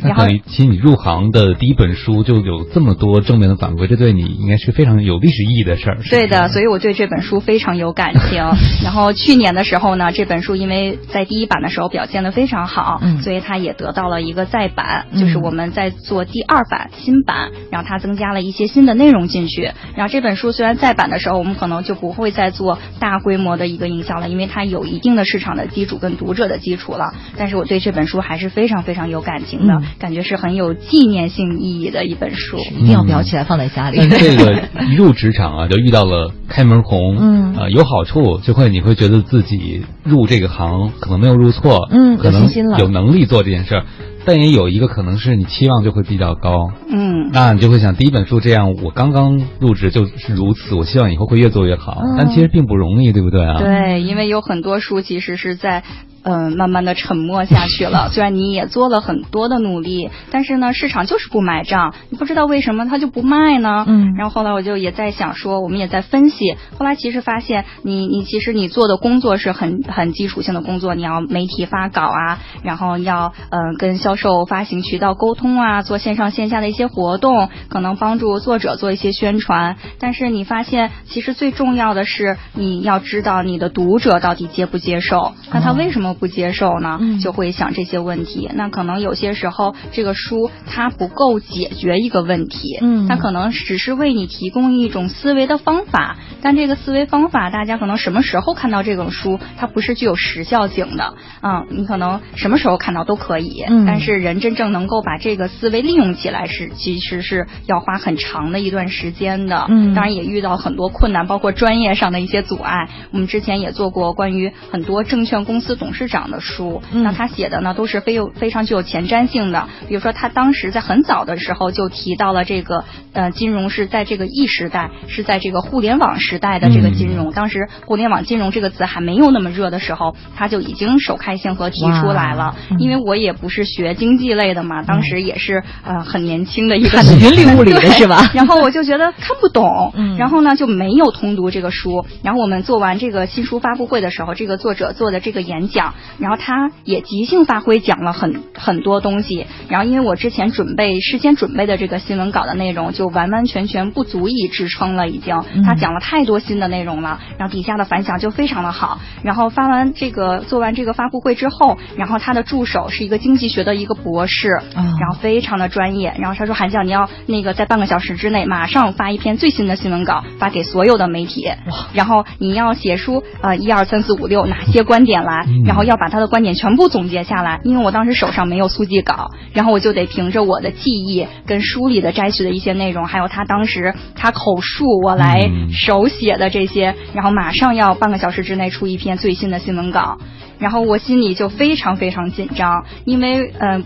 然后那等于其实你入行的第一本书就有这么多正面的反馈，这对你应该是非常有历史意义的事儿。是对的，所以我对这本书非常有感情。(laughs) 然后去年的时候呢，这本书因为在第一版的时候表现的非常好，嗯所以它也得到了一个再版，嗯就是我们在做第二版新版，然后它增加了一些新的内容进去。然后这本书虽然再版的时候，我们可能就不会再做大规模的一个营销了，因为它有一定的市场的基础跟读者的基础了。但是我对这本书还是非常非常有感情的，嗯感觉是很有纪念性意义的一本书。一定要裱起来放在家里。但这个一入职场啊，就遇到了开门红，嗯呃，有好处，就会你会觉得自己入这个行可能没有入错，嗯可能有信心了有能力做这件事儿，但也有一个可能是你期望就会比较高，嗯，那你就会想，第一本书这样，我刚刚入职就是如此，我希望以后会越做越好，嗯但其实并不容易，对不对啊？对，因为有很多书其实是在。嗯，慢慢的沉默下去了。(laughs) 虽然你也做了很多的努力，但是呢，市场就是不买账。你不知道为什么它就不卖呢？嗯然后后来我就也在想说，我们也在分析。后来其实发现你，你其实你做的工作是很很基础性的工作，你要媒体发稿啊，然后要嗯、呃跟销售发行渠道沟通啊，做线上线下的一些活动，可能帮助作者做一些宣传。但是你发现，其实最重要的是你要知道你的读者到底接不接受。那他为什么不接受呢？嗯就会想这些问题。那可能有些时候这个书它不够解决一个问题，嗯它可能只是为你提供一种思维的方法，但这个思维方法大家可能什么时候看到这种书，它不是具有时效性的。嗯，你可能什么时候看到都可以，嗯但是人真正能够把这个思维利用起来是其实是要花很长的一段时间的。嗯当然也遇到很多困难，包括专业上的一些阻碍。我们之前也做过关于很多证券公司董事长的书，嗯。那他写的呢都是非有非常具有前瞻性的。比如说他当时在很早的时候就提到了这个呃金融是在这个 E 时代，是在这个互联网时代的这个金融。当时互联网金融这个词还没有那么热的时候，他就已经首开先河提出来了。嗯。因为我也不是学经济类的嘛，当时也是呃很年轻的一个云里雾里的是吧？(laughs) 然后我就觉得看不懂，嗯。然后呢就没有通读这个书。然后我们做完这个新书发布会的时候，这个作者做的这个演讲，然后他也即兴发挥讲了很很多东西。然后因为我之前准备事先准备的这个新闻稿的内容，就完完全全不足以支撑了，已经嗯他讲了太多新的内容了，然后底下的反响就非常的好。然后发完这个做完这个发布会之后，然后他的助手是一个经济学的一个博士，啊然后非常的专业。然后他说：“韩笑，你要那个在半个小时之内马上发一篇最新的新闻稿，发给所有的媒体。然后你要写出呃一二三四五六哪些观点来，然后要把他的观点全部总结下来。因为我当时手上没有速记稿，然后我就得凭着我的记忆跟书里的摘取的一些内容，还有他当时他口述，我来嗯手手写的这些，然后马上要半个小时之内出一篇最新的新闻稿，然后我心里就非常非常紧张，因为嗯。呃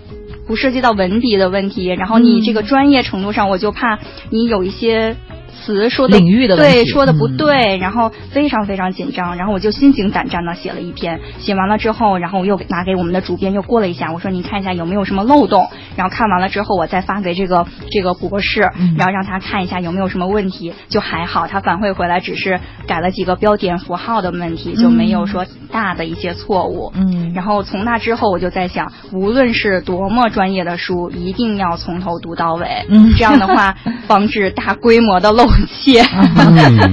不涉及到文笔的问题，然后你这个专业程度上，我就怕你有一些词说的领域的对说的不嗯。对，然后非常非常紧张，然后我就心惊胆战的写了一篇，写完了之后，然后我又拿给我们的主编又过了一下，我说您看一下有没有什么漏洞，然后看完了之后，我再发给这个这个博士，嗯。然后让他看一下有没有什么问题，就还好，他反馈回来只是改了几个标点符号的问题，就没有说大的一些错误。嗯，然后从那之后，我就在想，无论是多么专业的书，一定要从头读到尾。嗯。这样的话，(laughs) 防止大规模的漏气。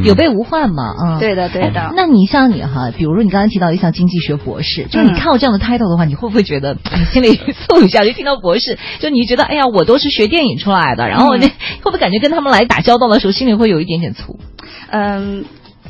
有备无患嘛，嗯，对的，对的。那你像你哈，比如说你刚才提到一项经济学博士，就是你看到这样的 title 的话，你会不会觉得哎 (laughs) 心里嗖一下？就听到博士，(laughs) 就你觉得哎呀，我都是学电影出来的，然后那、会不会感觉跟他们来打交道的时候，心里会有一点点粗？嗯。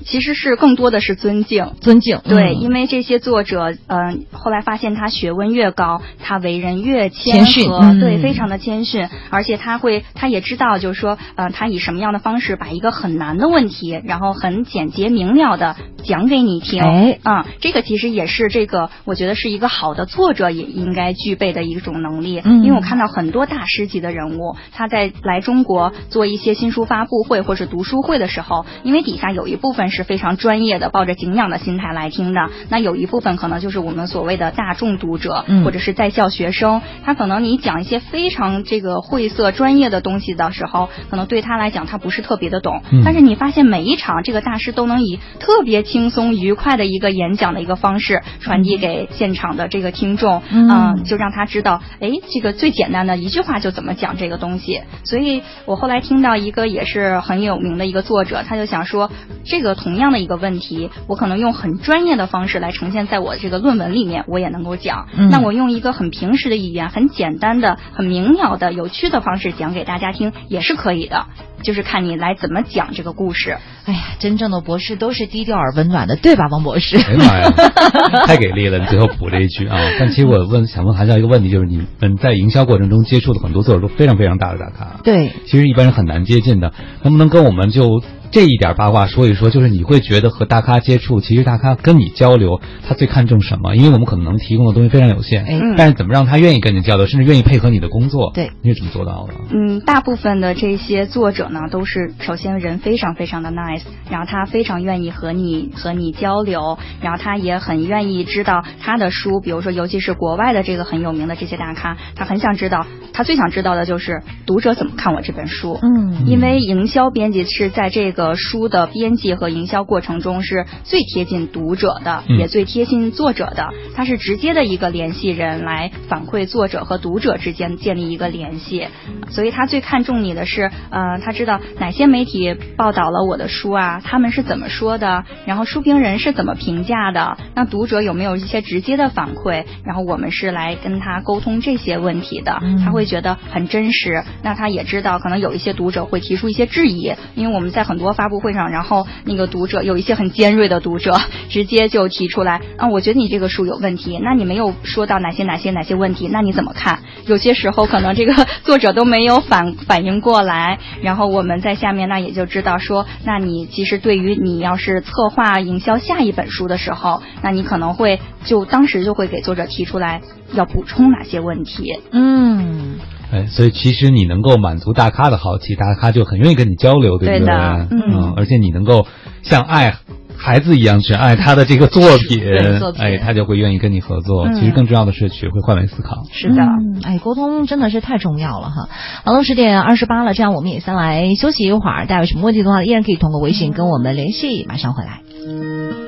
其实是更多的是尊敬，尊敬，对，嗯。因为这些作者，嗯、后来发现他学问越高，他为人越谦逊和，嗯。对，非常的谦逊，而且他会，他也知道，就是说，呃，他以什么样的方式把一个很难的问题，然后很简洁明了的讲给你听，哎。啊、这个其实也是这个，我觉得是一个好的作者也应该具备的一种能力，嗯。因为我看到很多大师级的人物，他在来中国做一些新书发布会或者读书会的时候，因为底下有一部分是非常专业的，抱着敬仰的心态来听的，那有一部分可能就是我们所谓的大众读者，嗯。或者是在校学生，他可能你讲一些非常这个晦涩专业的东西的时候，可能对他来讲他不是特别的懂，嗯。但是你发现每一场这个大师都能以特别轻松愉快的一个演讲的一个方式传递给现场的这个听众，嗯。呃就让他知道，哎，这个最简单的一句话就怎么讲这个东西。所以我后来听到一个也是很有名的一个作者，他就想说，这个同样的一个问题，我可能用很专业的方式来呈现在我这个论文里面，我也能够讲。嗯那我用一个很平时的语言、很简单的、很明了的、有趣的方式讲给大家听，也是可以的。就是看你来怎么讲这个故事。哎呀，真正的博士都是低调而温暖的，对吧，王博士？哎呀妈呀，(laughs) 太给力了！你最后补了一句啊。(laughs) 但其实我问想问韩笑一个问题，就是你们在营销过程中接触的很多作者都非常非常大的大咖，对，其实一般人很难接近的。能不能跟我们就这一点八卦说一说？就是你会觉得和大咖接触，其实大咖跟你交流，他最看重什么？因为我们可能能提供的东西非常有限，哎但是怎么让他愿意跟你交流，甚至愿意配合你的工作？对，你是怎么做到的？嗯，大部分的这些作者呢，都是首先人非常非常的 nice，然后他非常愿意和你和你交流，然后他也很愿意知道他的书，比如说尤其是国外的这个很有名的这些大咖，他很想知道，他最想知道的就是读者怎么看我这本书。嗯因为营销编辑是在这个书的编辑和营销过程中是最贴近读者的，嗯。也最贴近作者的，他是直接的一个联系人来反馈作者和读者之间建立一个联系，所以他最看重你的是，呃，他知道哪些媒体报道了我的书啊，他们是怎么说的，然后书评人是怎么评价的，那读者有没有一些直接的反馈，然后我们是来跟他沟通这些问题的，嗯。他会觉得很真实，那他也知道可能有一些读者会提出一些质疑，因为我们在很多发布会上，然后那个读者有一些很尖锐的读者 (laughs) 直接就提出来，啊，我觉得你这个书有问题，那你没有说到哪些哪些哪些问题，那你怎么看？有些时候可能这个作者都没有反 (laughs) 反应过来，然后我们在下面那也就知道说，那你其实对于你要是策划营销下一本书的时候，那你可能会就当时就会给作者提出来要补充哪些问题。嗯，哎，所以其实你能够满足大咖的好奇，大咖就很愿意跟你交流，对不对的嗯而且你能够像爱孩子一样去爱他的这个作品作，品哎，他就会愿意跟你合作。嗯其实更重要的是学会换位思考。是的，嗯，哎，沟通真的是太重要了哈。好了，十点二十八了，这样我们也先来休息一会儿。大家有什么问题的话，依然可以通过微信跟我们联系，马上回来。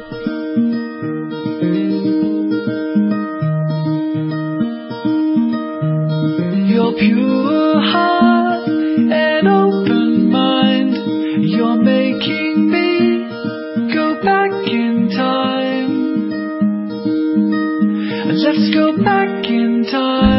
Pure heart and open mind, you're making me go back in time. Let's go back in time.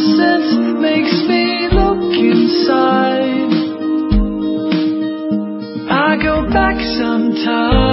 Innocence makes me look inside. I go back sometimes.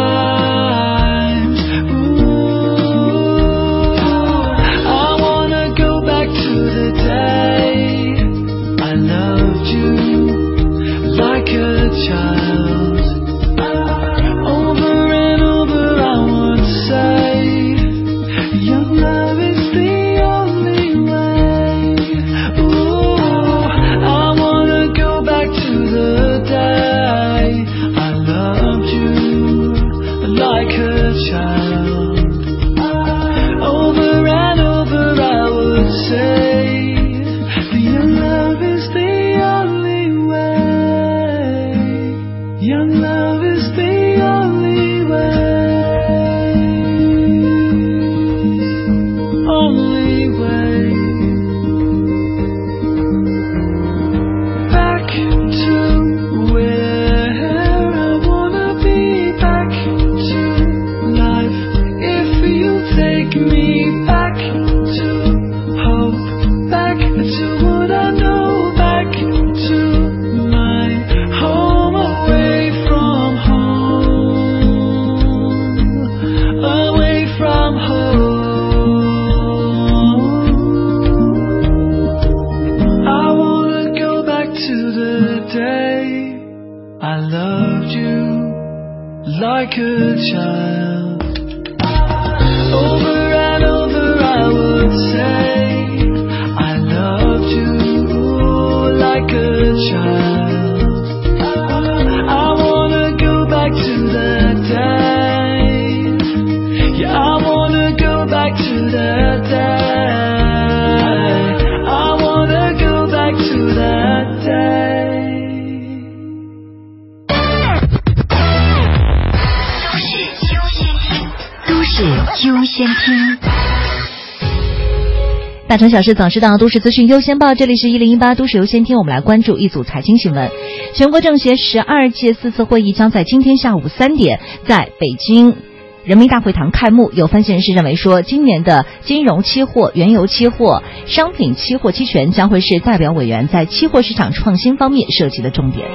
小时早知道，都市资讯优先报。这里是一零一八都市优先听，我们来关注一组财经新闻。全国政协十二届四次会议将在今天下午三点在北京。人民大会堂开幕，有分析人士认为说，今年的金融期货、原油期货、商品期货期权将会是代表委员在期货市场创新方面涉及的重点。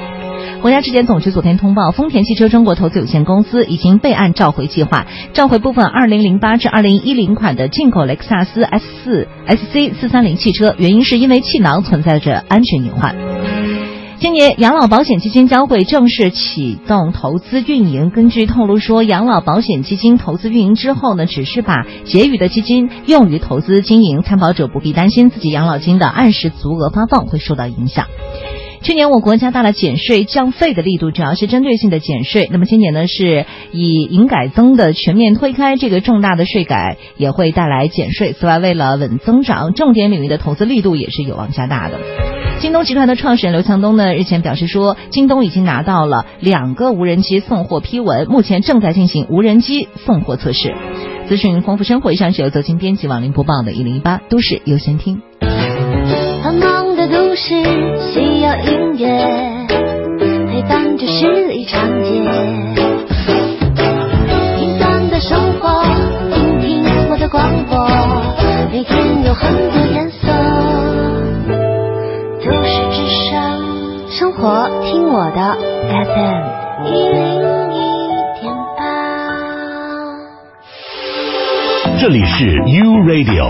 国家质检总局昨天通报，丰田汽车中国投资有限公司已经备案召回计划，召回部分2008至2010款的进口雷克萨斯 S 四 SC 四三零汽车，原因是因为气囊存在着安全隐患。今年养老保险基金将会正式启动投资运营。根据透露说，养老保险基金投资运营之后呢，只是把结余的基金用于投资经营，参保者不必担心自己养老金的按时足额发放会受到影响。去年我国加大了减税降费的力度，主要是针对性的减税。那么今年呢，是以营改增的全面推开这个重大的税改，也会带来减税。此外，为了稳增长，重点领域的投资力度也是有望加大的。京东集团的创始人刘强东呢，日前表示说，京东已经拿到了两个无人机送货批文，目前正在进行无人机送货测试。资讯丰富生活，以上是由泽金编辑、网林播报的《一零一八都市优先听》。繁忙的都市需要音乐陪伴着十里长街，平淡的生活，听听我的广播，每天有很多颜色。都市之声，生活听我的 FM 一零一点八。这里是 U Radio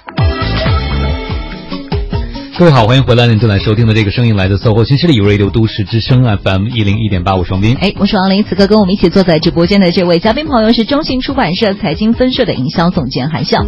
各位好，欢迎回来！您正在收听的这个声音来自搜狐新势力 Radio 都市之声 FM 一零一点八，我是王斌。哎，我是王林。此刻跟我们一起坐在直播间的这位嘉宾朋友是中信出版社财经分社的营销总监韩笑。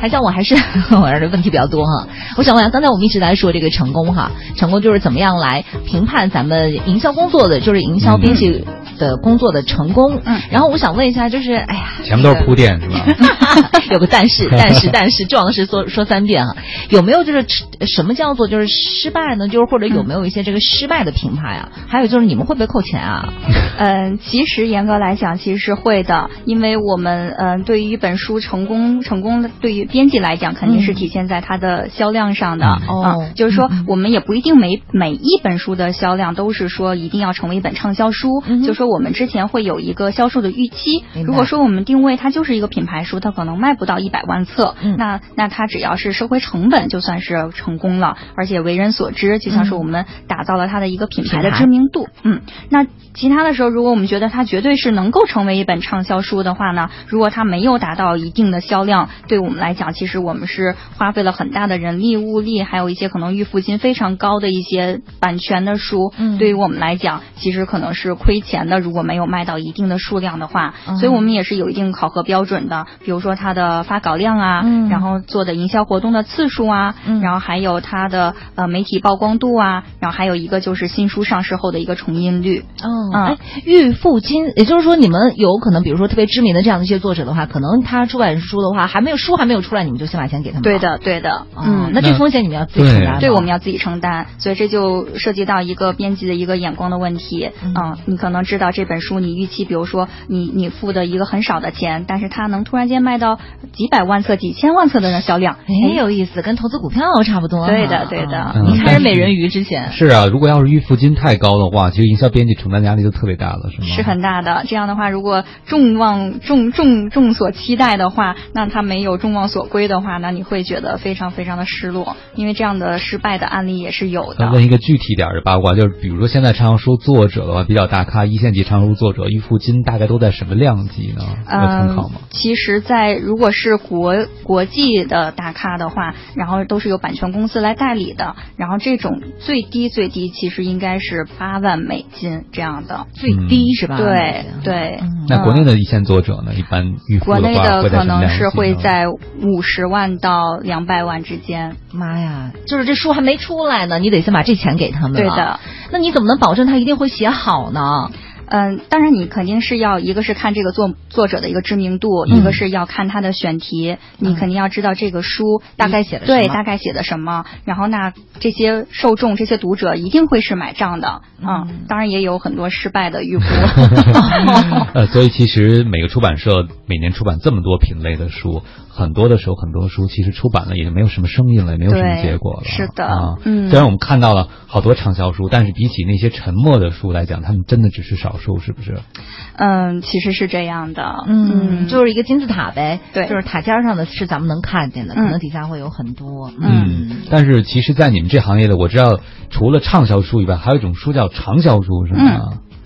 韩笑，我还是 (laughs) 我这问题比较多哈。我想问一下，刚才我们一直在说这个成功哈，成功就是怎么样来评判咱们营销工作的，就是营销编辑的工作的成功。嗯，然后我想问一下，就是哎呀，前面都是铺垫 (laughs) 是吧？(laughs) 有个但是，但是，但是，重要的是说说三遍哈。有没有就是什么叫做就是失败呢？就是或者有没有一些这个失败的品牌啊？还有就是你们会不会扣钱啊？(laughs) 嗯，其实严格来讲，其实是会的，因为我们嗯，对于一本书成功成功的，对于编辑来讲，肯定是体现在它的销量上的。哦，就是说我们也不一定每每一本书的销量都是说一定要成为一本畅销书。就说我们之前会有一个销售的预期，如果说我们定位它就是一个品牌书，它可能卖不到一百万册，那那它只要是收回成本，就算是成功了，而且为人所知，就像是我们打造了它的一个品牌的知名度。嗯，那其他的时候，如果我们觉得它绝对是能够成为一本畅销书的话呢，如果它没有达到一定的销量，对我们来讲，其实我们是花费了很大的人力物力，还有一些可能预付金非常高的一些版权的书，嗯。对于我们来讲，其实可能是亏钱的。如果没有卖到一定的数量的话，嗯。所以我们也是有一定考核标准的，比如说它的发稿量啊，嗯。然后做的营销活动的次数啊，然后还有它的呃媒体曝光度啊，然后还有一个就是新书上市后的一个重印率。哦，嗯哎，预付金，也就是说，你们有可能，比如说特别知名的这样的一些作者的话，可能他出版书的话，还没有书还没有出来，你们就先把钱给他们。对的，对的，嗯，那这风险你们要自己承担。对，我们要自己承担，所以这就涉及到一个编辑的一个眼光的问题。嗯，你可能知道这本书，你预期，比如说你你付的一个很少的钱，但是它能突然间卖到几百万册、几千万册的销量，很，有意思，跟投资股票差不多。对的，对的。嗯你看人美人鱼之前是啊，如果要是预付金太高的话，其实营销编辑承担压力就特别大了，是吗？是很大的。这样的话，如果众望众众众所期待的话，那他没有众望所归的话，那你会觉得非常非常的失落，因为这样的失败的案例也是有的。那问一个具体点儿的八卦，就是比如说现在畅销书作者的话，比较大咖一线级畅销书作者预付金大概都在什么量级呢？有参考吗？嗯，其实在，如果是国国际的大咖的话，然后都是有版权公司来代理的，然后这种最低最低其实应该是八万美金这样的，最低是吧？对对。嗯那国内的一线作者呢，一般预付国内的可能是会在五十万到两百万之间。妈呀，就是这书还没出来呢，你得先把这钱给他们了。对的，那你怎么能保证他一定会写好呢？嗯，当然你肯定是要一个是看这个作作者的一个知名度，嗯。一个是要看他的选题，你肯定要知道这个书大概写的对大概写的什么，然后那这些受众这些读者一定会是买账的，嗯，当然也有很多失败的预估。(laughs) (laughs) 呃，所以其实每个出版社每年出版这么多品类的书，很多的时候很多书其实出版了也就没有什么声音了，也没有什么结果了。是的啊，嗯。虽然我们看到了好多畅销书，但是比起那些沉默的书来讲，他们真的只是少数，是不是？嗯，其实是这样的，嗯，就是一个金字塔呗，对就是塔尖上的是咱们能看见的，可嗯能底下会有很多。嗯，但是其实，在你们这行业的，我知道除了畅销书以外，还有一种书叫长销书，是吗？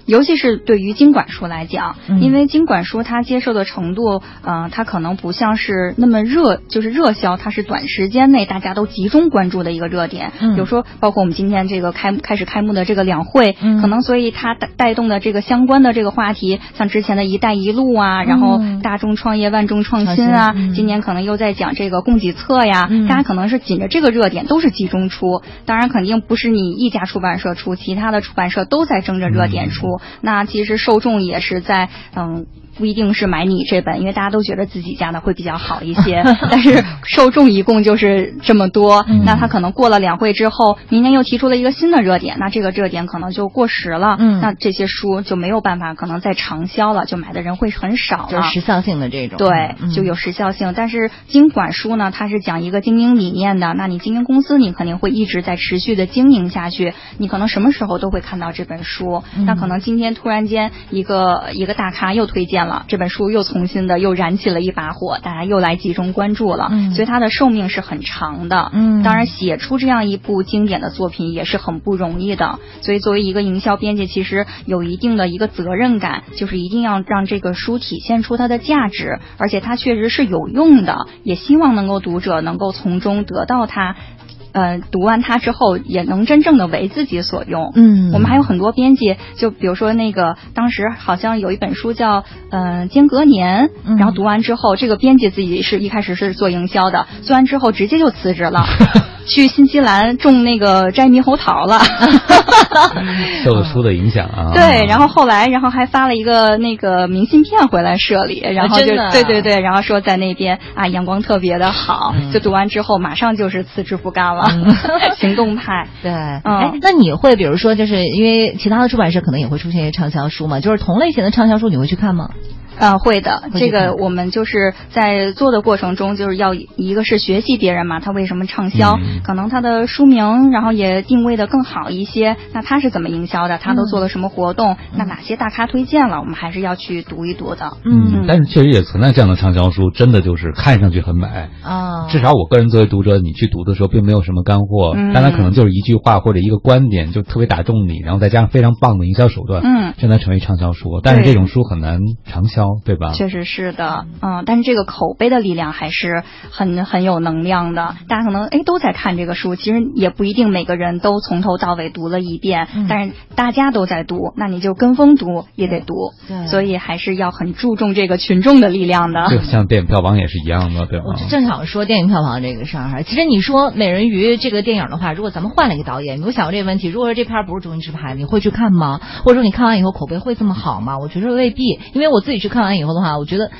尤其是对于经管书来讲，嗯。因为经管书它接受的程度，嗯、它可能不像是那么热，就是热销，它是短时间内大家都集中关注的一个热点。嗯。比如说，包括我们今天这个开开始开幕的这个两会，嗯。可能所以它带带动的这个相关的这个话题，像之前的一带一路啊，然后嗯大众创业万众创新啊，嗯。今年可能又在讲这个供给侧呀，嗯。大家可能是紧着这个热点都是集中出，当然肯定不是你一家出版社出，其他的出版社都在争着热点出。那其实受众也是在嗯。不一定是买你这本，因为大家都觉得自己家的会比较好一些，(laughs) 但是受众一共就是这么多，嗯那他可能过了两会之后，明年又提出了一个新的热点，那这个热点可能就过时了，嗯那这些书就没有办法可能再长销了，就买的人会很少了，就是时效性的这种。对，嗯就有时效性。但是经管书呢，它是讲一个经营理念的，那你经营公司，你肯定会一直在持续的经营下去，你可能什么时候都会看到这本书。嗯那可能今天突然间一个一个大咖又推荐了这本书，又重新的又燃起了一把火，大家又来集中关注了，嗯所以它的寿命是很长的。嗯当然写出这样一部经典的作品也是很不容易的。所以作为一个营销编辑，其实有一定的一个责任感，就是一定要让这个书体现出它的价值，而且它确实是有用的，也希望能够读者能够从中得到它。呃，读完它之后也能真正的为自己所用。嗯我们还有很多编辑，就比如说那个当时好像有一本书叫呃《间隔年》，嗯然后读完之后，这个编辑自己是一开始是做营销的，做完之后直接就辞职了。(laughs) 去新西兰种那个摘猕猴桃了。(laughs) (laughs) 受了书的影响啊。对，然后后来，然后还发了一个那个明信片回来社里，然后就、对对对，然后说在那边啊阳光特别的好，就读完之后马上就是辞职不干了，(laughs) 行动派。对，嗯哎，那你会比如说，就是因为其他的出版社可能也会出现一些畅销书嘛，就是同类型的畅销书，你会去看吗？呃，会的，这个我们就是在做的过程中，就是要一个是学习别人嘛，他为什么畅销，嗯可能他的书名，然后也定位的更好一些。那他是怎么营销的？他都做了什么活动？那哪些大咖推荐了？我们还是要去读一读的。嗯，但是确实也存在这样的畅销书，真的就是看上去很美。啊，至少我个人作为读者，你去读的时候并没有什么干货，嗯但它可能就是一句话或者一个观点就特别打中你，然后再加上非常棒的营销手段，嗯真的成为畅销书。但是这种书很难长销，对吧？确实是的，嗯，但是这个口碑的力量还是很很有能量的。大家可能哎都在看这个书，其实也不一定每个人都从头到尾读了一遍，嗯但是大家都在读，那你就跟风读也得读，对所以还是要很注重这个群众的力量的。就像电影票房也是一样的，对吧？我正想说电影票房这个事儿哈，其实你说《美人鱼》这个电影的话，如果咱们换了一个导演，你有想过这个问题？如果说这片儿不是周星驰拍的，你会去看吗？或者说你看完以后口碑会这么好吗？我觉得未必，因为我自己去看完以后的话，我觉得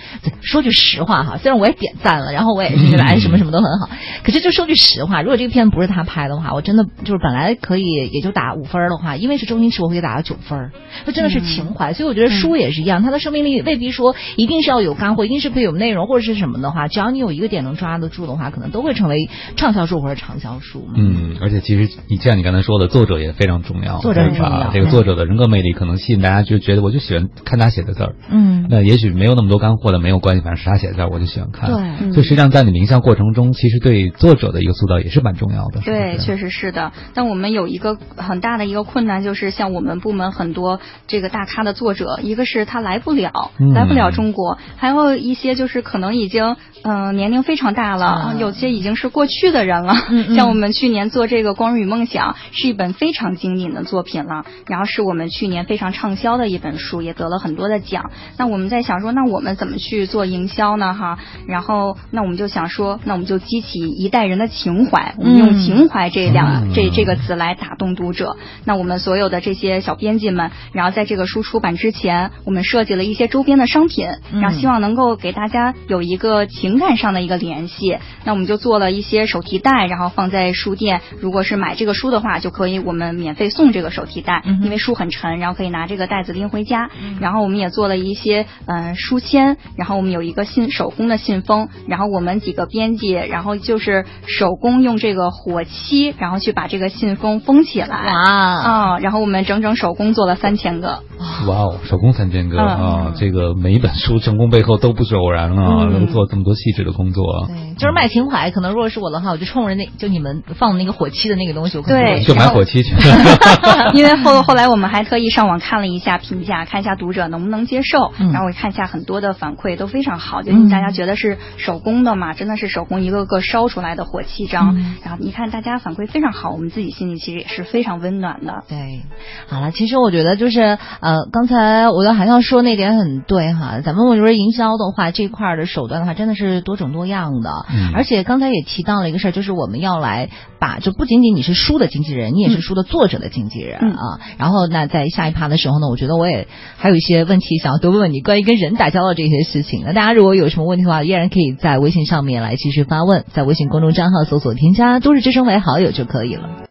说句实话哈，虽然我也点赞了，然后我也是觉得哎什么什么都很好，可是就说句实话，如果这个片不是他拍的话，我真的就是本来可以也就打五分儿的话，因为是周星驰，我会打到九分儿，这真的是情怀。所以我觉得书也是一样，它的生命力未必说一定是要有干货，一定是可以有内容或者是什么的话，只要你有一个点能抓得住的话，可能都会成为畅销书或者畅销书。嗯，而且其实你像你刚才说的，作者也非常重要，作者很重要这个作者的人格魅力可能吸引大家，就觉得我就喜欢看他写的字儿。嗯那也许没有那么多干货的没有关系，反正是他写的字儿，我就喜欢看。对嗯所以实际上在你的营销过程中，其实对作者的一个塑造也是蛮重要的。对，确实是的。但我们有一个很大的一个困难，就是像我们部门很多这个大咖的作者，一个是他来不了，嗯来不了中国，还有一些就是可能已经嗯、呃年龄非常大了，嗯有些已经是过去的人了。嗯嗯像我们去年做这个《光荣与梦想》是一本非常经典的作品了，然后是我们去年非常畅销的一本书，也得了很多的奖。那我们在想说，那我们怎么去做营销呢？哈，然后那我们就想说，那我们就激起一代人的情怀，我们用嗯情怀这两、嗯这这个词来打动读者。那我们所有的这些小编辑们，然后在这个书出版之前，我们设计了一些周边的商品，嗯然后希望能够给大家有一个情感上的一个联系。那我们就做了一些手提袋，然后放在书店，如果是买这个书的话，就可以我们免费送这个手提袋，因为书很沉，然后可以拿这个袋子拎回家。然后我们也做了一些嗯、呃书签，然后我们有一个信手工的信封，然后我们几个编辑，然后就是手工用这个火漆，然后去把这个信封封起来。哇啊、然后我们整整手工做了三千个。哇哦，手工三千个嗯啊！这个每一本书成功背后都不是偶然啊，嗯能做这么多细致的工作。对，就是卖情怀。可能如果是我的话，我就冲着那就你们放的那个火漆的那个东西，我可能就买火漆去。(laughs) (laughs) 因为后后来我们还特意上网看了一下评价，看一下读者能不能接受，嗯然后我看一下很多的反馈都非常好，就是大家觉得是手工的嘛，真的是手工一个个烧出来的火漆章，嗯。然后你看大家反馈非常好，我们自己心里其实也是非常温暖的。对，好了，其实我觉得就是呃，刚才我觉得韩笑说那点很对哈，咱们我觉得营销的话这块儿的手段的话，真的是多种多样的，嗯。而且刚才也提到了一个事儿，就是我们要来把就不仅仅你是书的经纪人，你也是书的作者的经纪人、嗯。啊。然后那在下一趴的时候呢，我觉得我也还有一些问题想要多问问你关于跟人打交道这些事情。那大家如果有什么问题的话，依然可以在微信上面来继续发问，在微信公众账号搜索添加“都市之声”为好友就可以了。